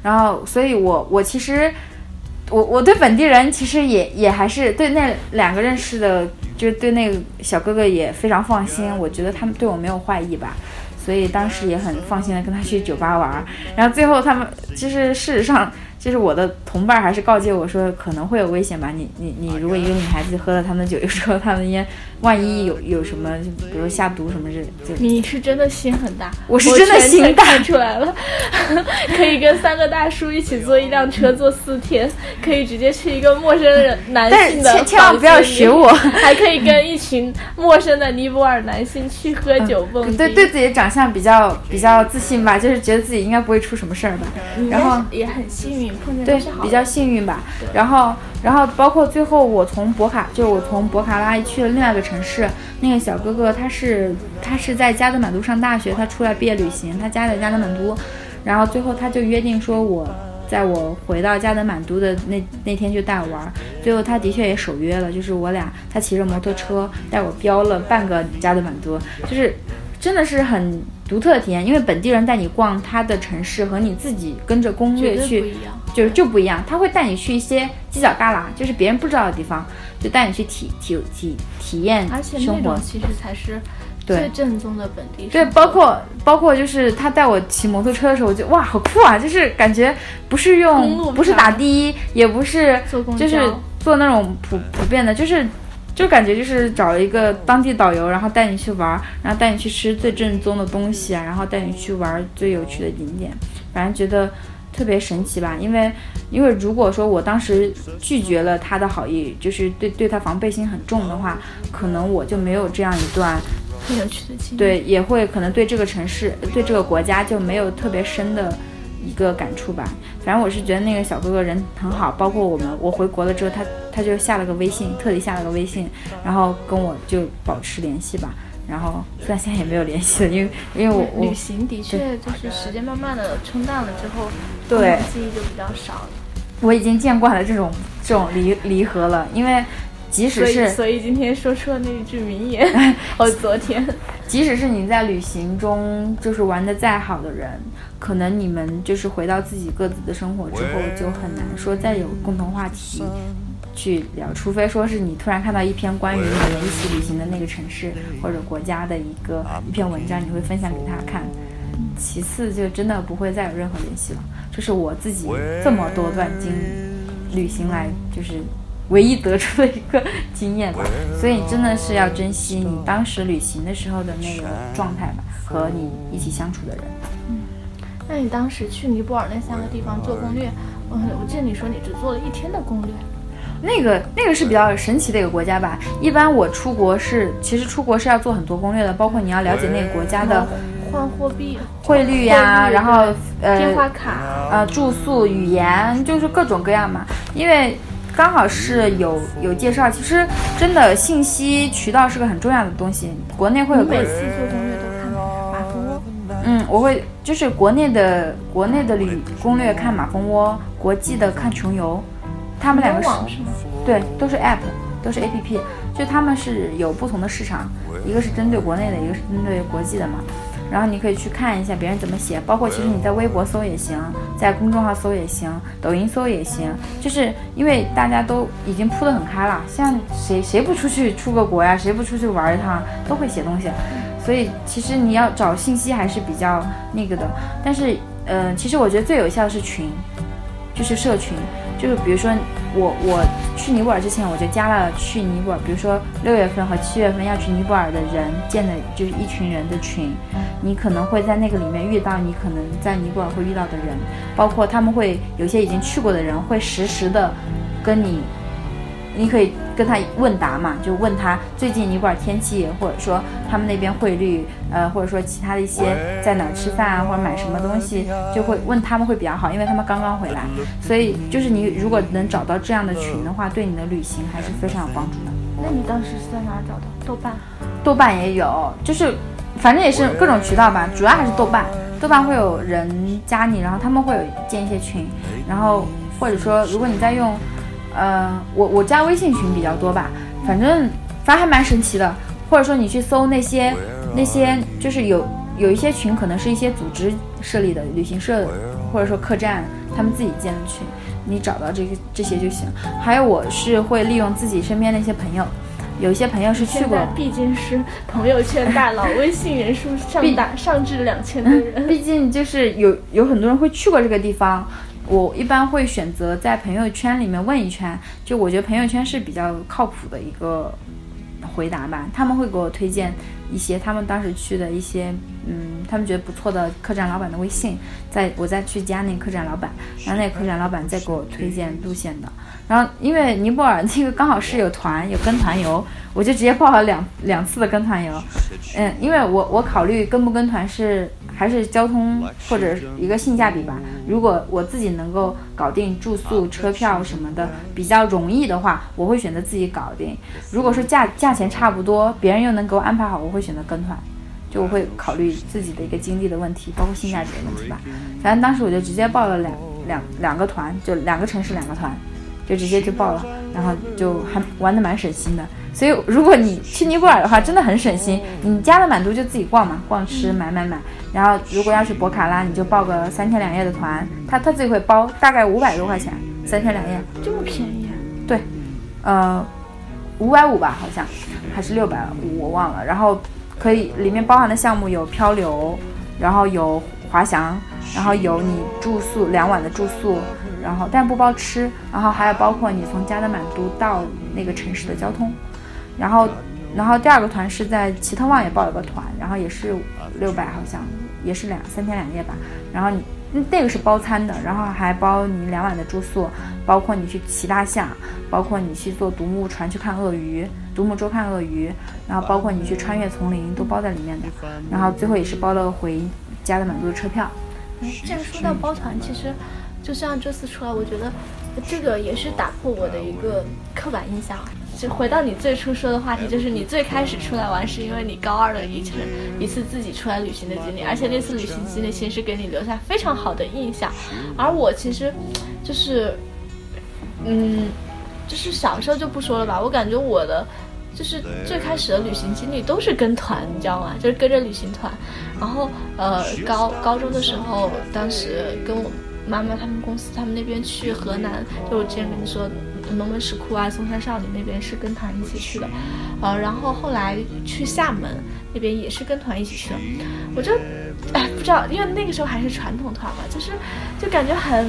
B: 然后所以我我其实。我我对本地人其实也也还是对那两个认识的，就是对那个小哥哥也非常放心。我觉得他们对我没有坏意吧，所以当时也很放心的跟他去酒吧玩。然后最后他们其实事实上。就是我的同伴还是告诫我说可能会有危险吧，你你你如果一个女孩子喝了他们的酒，又抽了他们烟，万一有 有什么，就比如下毒什么之类就。
C: 你是真的心很大，
B: 我是真的心大
C: 看出来了，可以跟三个大叔一起坐一辆车坐四天，可以直接去一个陌生人男性的
B: 千千万不要学我，
C: 还可以跟一群陌生的尼泊尔男性去喝酒蹦迪。
B: 对对自己的长相比较比较自信吧，就是觉得自己应该不会出什么事儿吧，然后
C: 也很幸运。
B: 对，比较幸运吧。然后，然后包括最后我从博卡，就我从博卡拉去了另外一个城市。那个小哥哥他是他是在加德满都上大学，他出来毕业旅行，他家在加德满都。然后最后他就约定说，我在我回到加德满都的那那天就带我玩。最后他的确也守约了，就是我俩他骑着摩托车带我飙了半个加德满都，就是真的是很。独特的体验，因为本地人带你逛他的城市和你自己跟着攻略去，就是就不一样。他会带你去一些犄角旮旯，就是别人不知道的地方，就带你去体体体体验生活。而且那
C: 种其实才是最正宗的本地。
B: 对，包括包括就是他带我骑摩托车的时候，我就哇，好酷啊！就是感觉不是用，不是打的，也不是就是做那种普普遍的，就是。就感觉就是找了一个当地导游，然后带你去玩，然后带你去吃最正宗的东西啊，然后带你去玩最有趣的景点，反正觉得特别神奇吧。因为因为如果说我当时拒绝了他的好意，就是对对他防备心很重的话，可能我就没有这样一段
C: 很有趣的经历。
B: 对，也会可能对这个城市、对这个国家就没有特别深的。一个感触吧，反正我是觉得那个小哥哥人很好，包括我们，我回国了之后，他他就下了个微信，特地下了个微信，然后跟我就保持联系吧。然后虽然现在也没有联系了，因为因为我
C: 旅行的确就是时间慢慢的冲淡了之后，
B: 对
C: 记忆就比较少了。
B: 我已经见惯了这种这种离离合了，因为。即使是，
C: 所以今天说出了那一句名言。我昨天，
B: 即使是你在旅行中就是玩的再好的人，可能你们就是回到自己各自的生活之后，就很难说再有共同话题去聊。除非说是你突然看到一篇关于你们一起旅行的那个城市或者国家的一个一篇文章，你会分享给他看。其次，就真的不会再有任何联系了。这是我自己这么多段经旅行来就是。唯一得出的一个经验吧，所以你真的是要珍惜你当时旅行的时候的那个状态吧，和你一起相处的人。
C: 嗯，那你当时去尼泊尔那三个地方做攻略，嗯，我记得你说你只做了一天的攻略。
B: 那个那个是比较神奇的一个国家吧。一般我出国是，其实出国是要做很多攻略的，包括你要了解那个国家的
C: 换货币、
B: 汇率呀，然后呃
C: 电话卡、
B: 呃住宿、语言，就是各种各样嘛，因为。刚好是有有介绍，其实真的信息渠道是个很重要的东西。国内会有。嗯，我会就是国内的国内的旅攻略看马蜂窝，国际的看穷游，他们两个是对，都是 app，都是 app，就他们是有不同的市场，一个是针对国内的，一个是针对国际的嘛。然后你可以去看一下别人怎么写，包括其实你在微博搜也行，在公众号搜也行，抖音搜也行，就是因为大家都已经铺得很开了，像谁谁不出去出个国呀，谁不出去玩一趟，都会写东西，所以其实你要找信息还是比较那个的。但是，嗯，其实我觉得最有效的是群，就是社群。就是比如说我我去尼泊尔之前，我就加了去尼泊尔，比如说六月份和七月份要去尼泊尔的人建的，就是一群人的群。你可能会在那个里面遇到你可能在尼泊尔会遇到的人，包括他们会有些已经去过的人会实时的跟你。你可以跟他问答嘛，就问他最近尼泊尔天气，或者说他们那边汇率，呃，或者说其他的一些在哪吃饭啊，或者买什么东西，就会问他们会比较好，因为他们刚刚回来，所以就是你如果能找到这样的群的话，对你的旅行还是非常有帮助的。
C: 那你当时是在哪儿找的？豆瓣？
B: 豆瓣也有，就是反正也是各种渠道吧，主要还是豆瓣。豆瓣会有人加你，然后他们会有建一些群，然后或者说如果你在用。呃，我我加微信群比较多吧，反正反正还蛮神奇的。或者说你去搜那些那些，就是有有一些群，可能是一些组织设立的旅行社，或者说客栈他们自己建的群，你找到这个这些就行。还有我是会利用自己身边的一些朋友，有一些朋友是去过
C: 毕竟是朋友圈大佬，微信人数上上至两千的人。
B: 毕竟就是有有很多人会去过这个地方，我一般会选择在朋友圈里面问一圈，就我觉得朋友圈是比较靠谱的一个回答吧，他们会给我推荐一些他们当时去的一些，嗯，他们觉得不错的客栈老板的微信，再我再去加那个客栈老板，然后那个客栈老板再给我推荐路线的。然后因为尼泊尔那个刚好是有团有跟团游，我就直接报了两两次的跟团游。嗯，因为我我考虑跟不跟团是还是交通或者一个性价比吧。如果我自己能够搞定住宿、车票什么的比较容易的话，我会选择自己搞定。如果说价价钱差不多，别人又能给我安排好，我会选择跟团。就我会考虑自己的一个经济的问题，包括性价比的问题吧。反正当时我就直接报了两两两个团，就两个城市两个团。就直接就报了，然后就还玩的蛮省心的。所以如果你去尼泊尔的话，真的很省心。你加了满都就自己逛嘛，逛吃买买买。然后如果要去博卡拉，你就报个三天两夜的团，他他自己会包，大概五百多块钱，三天两夜。
C: 这么便宜、啊？
B: 对，呃，五百五吧，好像还是六百五，我忘了。然后可以里面包含的项目有漂流，然后有滑翔，然后有你住宿两晚的住宿。然后，但不包吃，然后还有包括你从加德满都到那个城市的交通，然后，然后第二个团是在奇特旺也报了个团，然后也是六百，好像也是两三天两夜吧。然后你那个是包餐的，然后还包你两晚的住宿，包括你去骑大象，包括你去坐独木船去看鳄鱼，独木舟看鳄鱼，然后包括你去穿越丛林都包在里面的。然后最后也是包了回加德满都的车票。
C: 嗯，既然说到包团，其实。就像这次出来，我觉得这个也是打破我的一个刻板印象。就回到你最初说的话题，就是你最开始出来玩是因为你高二的一次一次自己出来旅行的经历，而且那次旅行经历其实给你留下非常好的印象。而我其实就是，嗯，就是小时候就不说了吧。我感觉我的就是最开始的旅行经历都是跟团，你知道吗？就是跟着旅行团。然后呃，高高中的时候，当时跟我。妈妈他们公司，他们那边去河南，就我之前跟你说，龙门石窟啊、嵩山少林那边是跟团一起去的，呃，然后后来去厦门那边也是跟团一起去的，我就，哎，不知道，因为那个时候还是传统团嘛，就是，就感觉很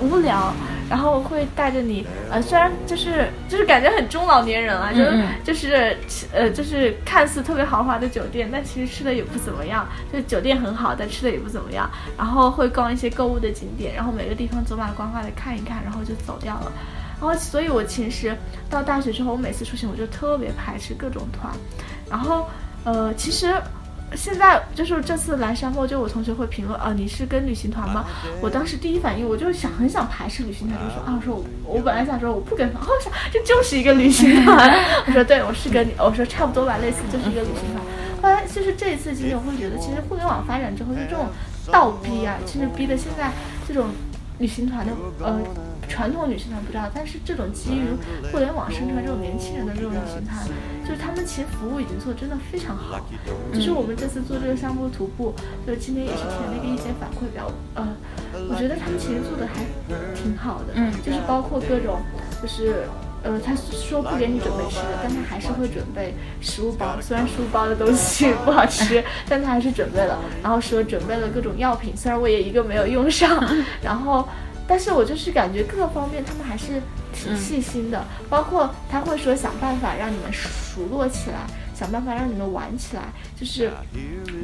C: 无聊。然后会带着你，呃，虽然就是就是感觉很中老年人啊，就是就是呃就是看似特别豪华的酒店，但其实吃的也不怎么样。就酒店很好，但吃的也不怎么样。然后会逛一些购物的景点，然后每个地方走马观花的看一看，然后就走掉了。然后所以，我其实到大学之后，我每次出行我就特别排斥各种团。然后呃，其实。现在就是这次来沙漠，就我同学会评论啊，你是跟旅行团吗？我当时第一反应我就想很想排斥旅行团，就说啊，我说我我本来想说我不跟团，我想这就是一个旅行团。我说对，我是跟你，我说差不多吧，类似就是一个旅行团。后来就是这一次经历，我会觉得其实互联网发展之后，就这种倒逼啊，其实逼的现在这种旅行团的呃。传统女性她不知道，但是这种基于互联网生成这种年轻人的这种旅行团，就是他们其实服务已经做真的非常好。就是我们这次做这个项目徒步，就是今天也是填了一个意见反馈表，呃，我觉得他们其实做的还挺好的。嗯，就是包括各种，就是呃，他说不给你准备吃的，但他还是会准备食物包。虽然食物包的东西不好吃，但他还是准备了。然后说准备了各种药品，虽然我也一个没有用上。然后。但是我就是感觉各个方面他们还是挺细心的，包括他会说想办法让你们熟络起来。想办法让你们玩起来，就是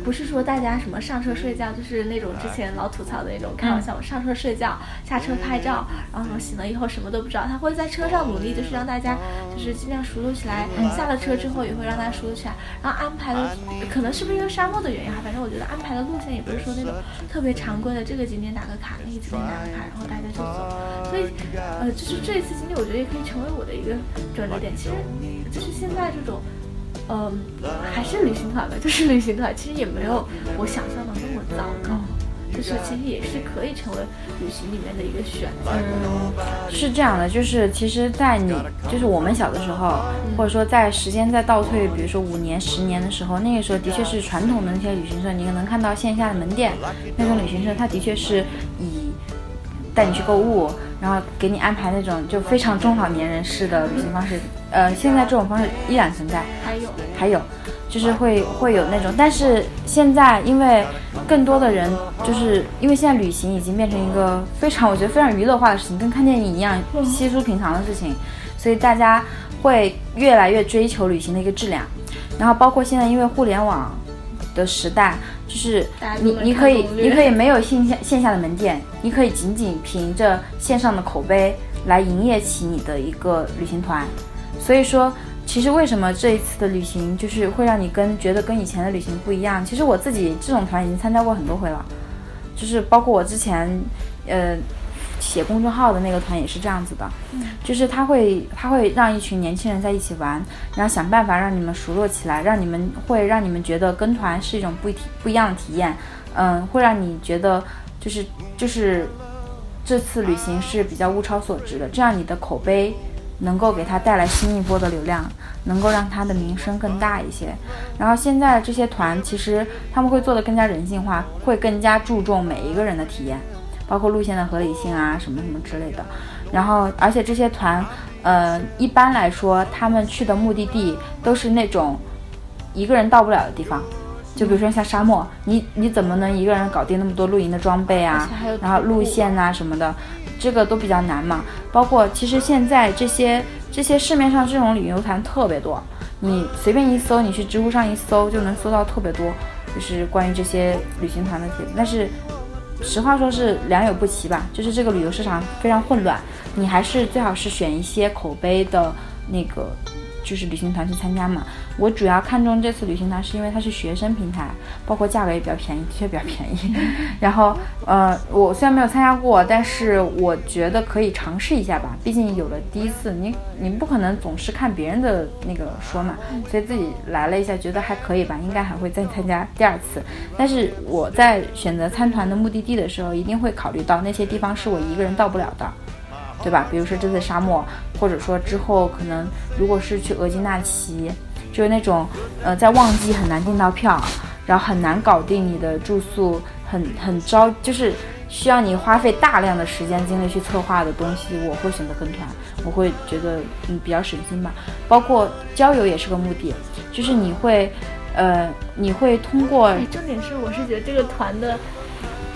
C: 不是说大家什么上车睡觉，就是那种之前老吐槽的那种开玩笑，上车睡觉，下车拍照，然后什么醒了以后什么都不知道。他会在车上努力，就是让大家就是尽量熟络起来。下了车之后也会让大家熟络起来，然后安排的可能是不是因为沙漠的原因哈，反正我觉得安排的路线也不是说那种特别常规的，这个景点打个卡，那个景点打个卡，然后大家就走。所以呃，就是这一次经历，我觉得也可以成为我的一个转折点。其实就是现在这种。嗯，还是旅行团吧，就是旅行团，其实也没有我想象的那么糟糕。就是其实也是可以成为旅行里面的一个选择。
B: 嗯是这样的，就是其实，在你就是我们小的时候，或者说在时间在倒退，比如说五年、十年的时候，那个时候的确是传统的那些旅行社，你能看到线下的门店那种旅行社，它的确是以带你去购物，然后给你安排那种就非常中老年人式的旅行方式。呃，现在这种方式依然存在，
C: 还有
B: 还有就是会会有那种，但是现在因为更多的人就是因为现在旅行已经变成一个非常我觉得非常娱乐化的事情，跟看电影一样稀疏平常的事情，所以大家会越来越追求旅行的一个质量。然后包括现在因为互联网的时代，就是你你可以你可以没有线下线下的门店，你可以仅仅凭着线上的口碑来营业起你的一个旅行团。所以说，其实为什么这一次的旅行就是会让你跟觉得跟以前的旅行不一样？其实我自己这种团已经参加过很多回了，就是包括我之前，呃，写公众号的那个团也是这样子的，就是他会他会让一群年轻人在一起玩，然后想办法让你们熟络起来，让你们会让你们觉得跟团是一种不不一样的体验，嗯，会让你觉得就是就是这次旅行是比较物超所值的，这样你的口碑能够给他带来新一波的流量，能够让他的名声更大一些。然后现在这些团其实他们会做的更加人性化，会更加注重每一个人的体验，包括路线的合理性啊，什么什么之类的。然后而且这些团，呃，一般来说他们去的目的地都是那种一个人到不了的地方。就比如说像沙漠，你你怎么能一个人搞定那么多露营的装备啊？然后路线啊什么的，这个都比较难嘛。包括其实现在这些这些市面上这种旅游团特别多，你随便一搜，你去知乎上一搜就能搜到特别多，就是关于这些旅行团的帖子。但是实话说是良莠不齐吧，就是这个旅游市场非常混乱，你还是最好是选一些口碑的那个。就是旅行团去参加嘛，我主要看中这次旅行团是因为它是学生平台，包括价格也比较便宜，的确比较便宜。然后呃，我虽然没有参加过，但是我觉得可以尝试一下吧，毕竟有了第一次，你你不可能总是看别人的那个说嘛，所以自己来了一下，觉得还可以吧，应该还会再参加第二次。但是我在选择参团的目的地的时候，一定会考虑到那些地方是我一个人到不了的。对吧？比如说这次沙漠，或者说之后可能如果是去额济纳旗，就是那种呃在旺季很难订到票，然后很难搞定你的住宿，很很着，就是需要你花费大量的时间精力去策划的东西，我会选择跟团，我会觉得嗯比较省心吧。包括郊游也是个目的，就是你会呃你会通过
C: 哎，重点是我是觉得这个团的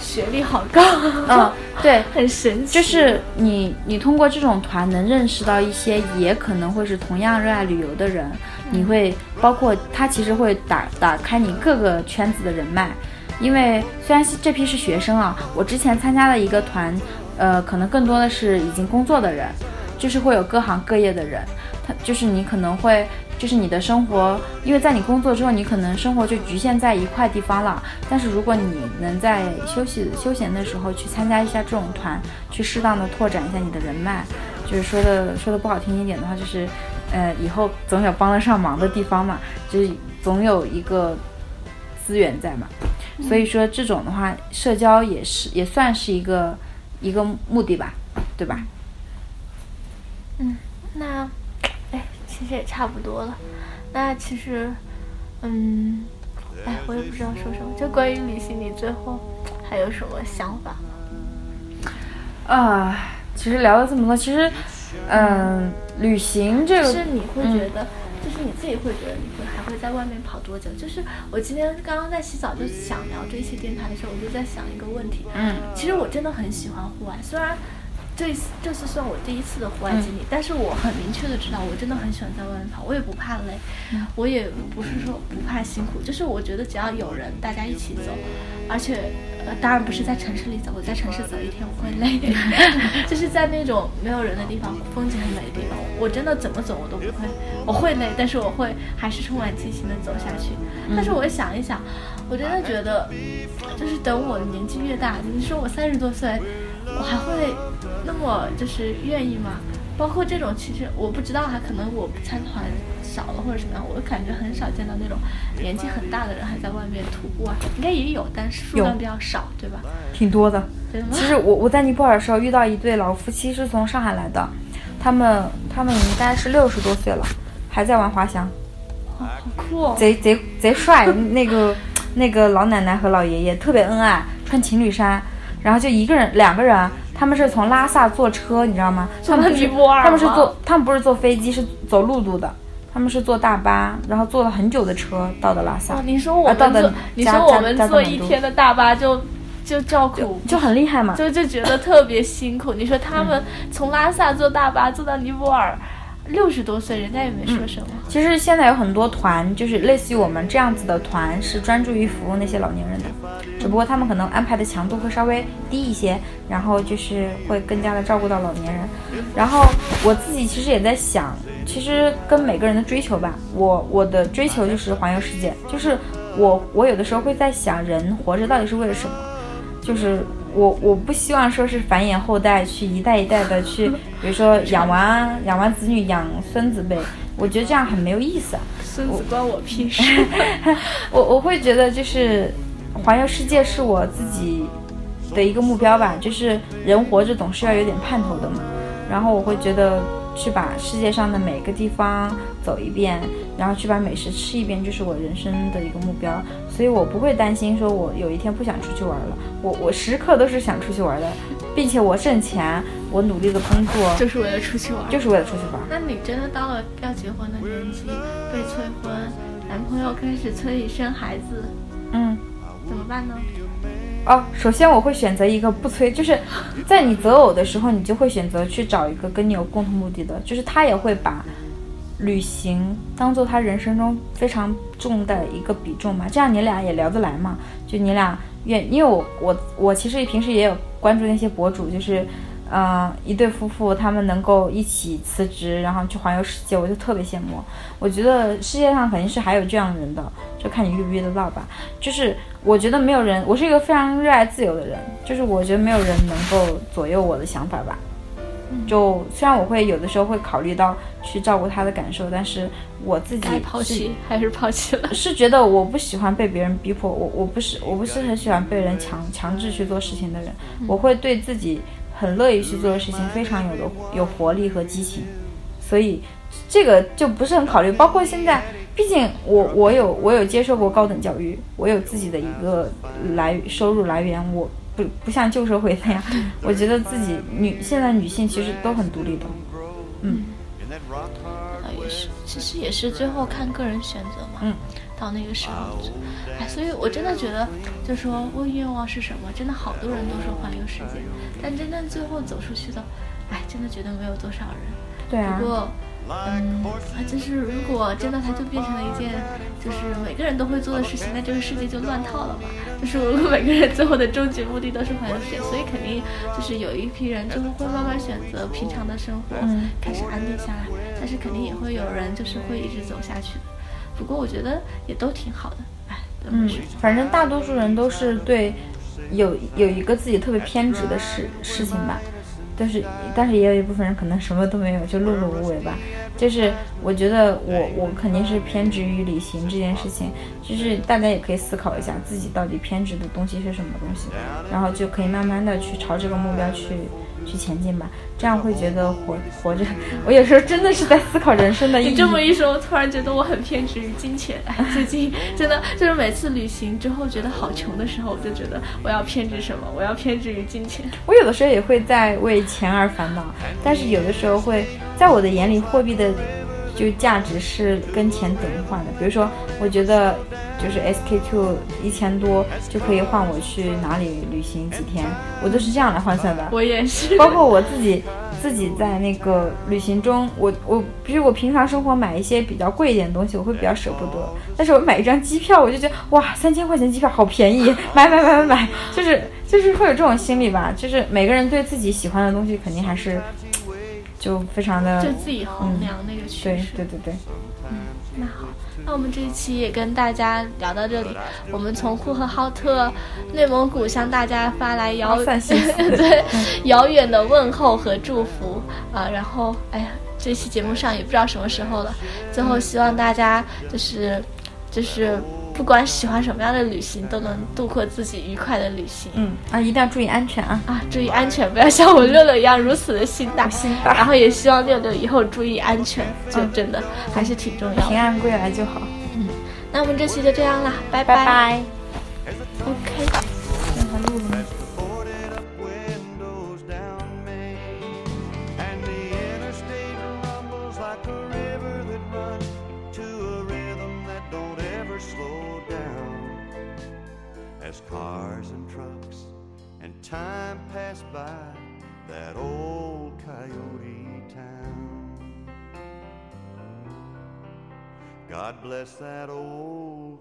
C: 学历好高，
B: 嗯 对。
C: 很神奇。
B: 就是你，你通过这种团能认识到一些也可能会是同样热爱旅游的人，你会包括他其实会打打开你各个圈子的人脉，因为虽然是这批是学生啊，我之前参加的一个团，呃，可能更多的是已经工作的人，就是会有各行各业的人，他就是你可能会。就是你的生活，因为在你工作之后，你可能生活就局限在一块地方了。但是如果你能在休息休闲的时候去参加一下这种团，去适当的拓展一下你的人脉，就是说的说的不好听一点的话，就是，呃，以后总有帮得上忙的地方嘛，就是总有一个资源在嘛。所以说这种的话，社交也是也算是一个一个目的吧，对吧？
C: 嗯那，哎，其实也差不多了。那其实，嗯，哎，我也不知道说什么。就关于旅行，你最后还有什么想法吗？
B: 啊、其实聊了这么多，其实，嗯、旅行这个
C: 是你会觉得，就是你自己会觉得，你会还会在外面跑多久？就是我今天刚刚在洗澡，就想聊这一期电台的时候，我就在想一个问题。
B: 嗯，
C: 其实我真的很喜欢户外，虽然这这次算我第一次的户外经
B: 嗯
C: 历，但是我很明确的知道，我真的很喜欢在外面跑，我也不怕累，
B: 嗯
C: 我也不是说不怕辛苦，就是我觉得只要有人，大家一起走，而且呃，当然不是在城市里走，我在城市走一天我会累，就是在那种没有人的地方，风景很美的地方，我真的怎么走我都不会，我会累，但是我会还是充满激情的走下去。但是我想一想，我真的觉得，就是等我年纪越大，你说我三十多岁，我还会那么就是愿意吗？包括这种，其实我不知道哈，可能我参团少了或者什么样，我感觉很少见到那种年纪很大的人还在外面徒步啊，应该也有，但是数量比较少，对吧？
B: 挺多的。其实我我在尼泊尔的时候遇到一对老夫妻，是从上海来的，他们他们应该是六十多岁了，还在玩滑翔，
C: 好酷哦！
B: 贼贼贼帅。那个那个老奶奶和老爷爷特别恩爱，穿情侣衫，然后就一个人两个人，他们是从拉萨坐车，你知道吗？他们是
C: 尼泊尔
B: 他们是坐他们不是坐飞机，是走陆路的。他们是坐大巴，然后坐了很久的车到的拉萨。
C: 哦，你说我们坐，你说我们坐一天的大巴就就叫苦，
B: 就很厉害嘛。
C: 就就觉得特别辛苦。你说他们从拉萨坐大巴坐到尼泊尔，六十多岁，人家也没说什么。
B: 其实现在有很多团，就是类似于我们这样子的团，是专注于服务那些老年人的，只不过他们可能安排的强度会稍微低一些，然后就是会更加的照顾到老年人。然后我自己其实也在想，其实跟每个人的追求吧，我我的追求就是环游世界，就是我我有的时候会在想，人活着到底是为了什么？就是我我不希望说是繁衍后代，去一代一代的去，比如说养完养完子女养孙子辈，我觉得这样很没有意思啊。
C: 孙子关我屁事。
B: 我我会觉得就是环游世界是我自己的一个目标吧，就是人活着总是要有点盼头的嘛。然后我会觉得去把世界上的每个地方走一遍，然后去把美食吃一遍，就是我人生的一个目标。所以我不会担心说我有一天不想出去玩了，我我时刻都是想出去玩的，并且我挣钱，我努力的工作，
C: 就是为了出去玩。
B: 就是为了出去玩。
C: 那你真的到了要结婚的年纪，被催婚，男朋友开始催你生孩子，
B: 嗯。
C: 怎么办呢？
B: 哦，首先我会选择一个不催，就是在你择偶的时候，你就会选择去找一个跟你有共同目的的，就是他也会把旅行当做他人生中非常重的一个比重嘛，这样你俩也聊得来嘛，就你俩愿，因为我我我其实平时也有关注那些博主，就是。嗯，一对夫妇他们能够一起辞职，然后去环游世界，我就特别羡慕。我觉得世界上肯定是还有这样的人的，就看你遇不遇得到吧。就是我觉得没有人，我是一个非常热爱自由的人，就是我觉得没有人能够左右我的想法吧。就虽然我会有的时候会考虑到去照顾他的感受，但是我自己
C: 该抛弃还是抛弃了。
B: 是觉得我不喜欢被别人逼迫，我我不是我不是很喜欢被人强强制去做事情的人，我会对自己很乐意去做的事情非常有的有活力和激情，所以这个就不是很考虑。包括现在，毕竟我我有我有接受过高等教育，我有自己的一个来收入来源，我不不像旧社会那样，我觉得自己女现在女性其实都很独立的，嗯。
C: 呃，也是，其实也是最后看个人选择嘛。
B: 嗯。
C: 到那个时候，哎，所以我真的觉得，就说问愿望是什么，真的好多人都说环游世界，但真正最后走出去的，哎，真的觉得没有多少人。
B: 对啊
C: 不。过，嗯，啊就是如果真的它就变成了一件，就是每个人都会做的事情，那这个世界就乱套了嘛。就是如果每个人最后的终极目的都是环游世界，所以肯定就是有一批人就是会慢慢选择平常的生活，
B: 嗯
C: 开始安定下来，但是肯定也会有人就是会一直走下去的。不过我觉得也都挺好的，哎，
B: 嗯。，反正大多数人都是对有有一个自己特别偏执的事事情吧，但是但是也有一部分人可能什么都没有，就碌碌无为吧。就是我觉得我我肯定是偏执于旅行这件事情，就是大家也可以思考一下自己到底偏执的东西是什么东西，然后就可以慢慢的去朝这个目标去去前进吧。这样会觉得活活着，我有时候真的是在思考人生的意义。
C: 你这么一说，我突然觉得我很偏执于金钱。哎，最近 真的就是每次旅行之后觉得好穷的时候，我就觉得我要偏执什么？我要偏执于金钱。
B: 我有的时候也会在为钱而烦恼，但是有的时候会在我的眼里，货币的就价值是跟钱等于换的。比如说，我觉得就是 SK two 一千多就可以换我去哪里旅行几天，我都是这样来换算的。
C: 我也是，
B: 包括我自己，自己在那个旅行中，我我比如我平常生活买一些比较贵一点的东西，我会比较舍不得。但是我买一张机票，我就觉得哇，三千块钱机票好便宜，买买买买买，就是就是会有这种心理吧。就是每个人对自己喜欢的东西，肯定还是就非常的
C: 就自己衡量那个趋
B: 对
C: 势。
B: 对对嗯。
C: 那好，那我们这一期也跟大家聊到这里。我们从呼和浩特、内蒙古向大家发来遥
B: 散信息
C: 对遥远的问候和祝福啊、然后哎呀，这期节目上也不知道什么时候了。最后希望大家就是就是不管喜欢什么样的旅行，都能度过自己愉快的旅行。
B: 嗯啊，一定要注意安全啊！
C: 啊，注意安全，不要像我六六一样如此的心大。
B: 心大
C: 然后也希望六六以后注意安全，就真的还是挺重要的。
B: 平安归来就好。
C: 嗯那我们这期就这样啦，拜
B: 拜拜。
C: OK。
D: Cars and trucks and time passed by that old coyote town. God bless that old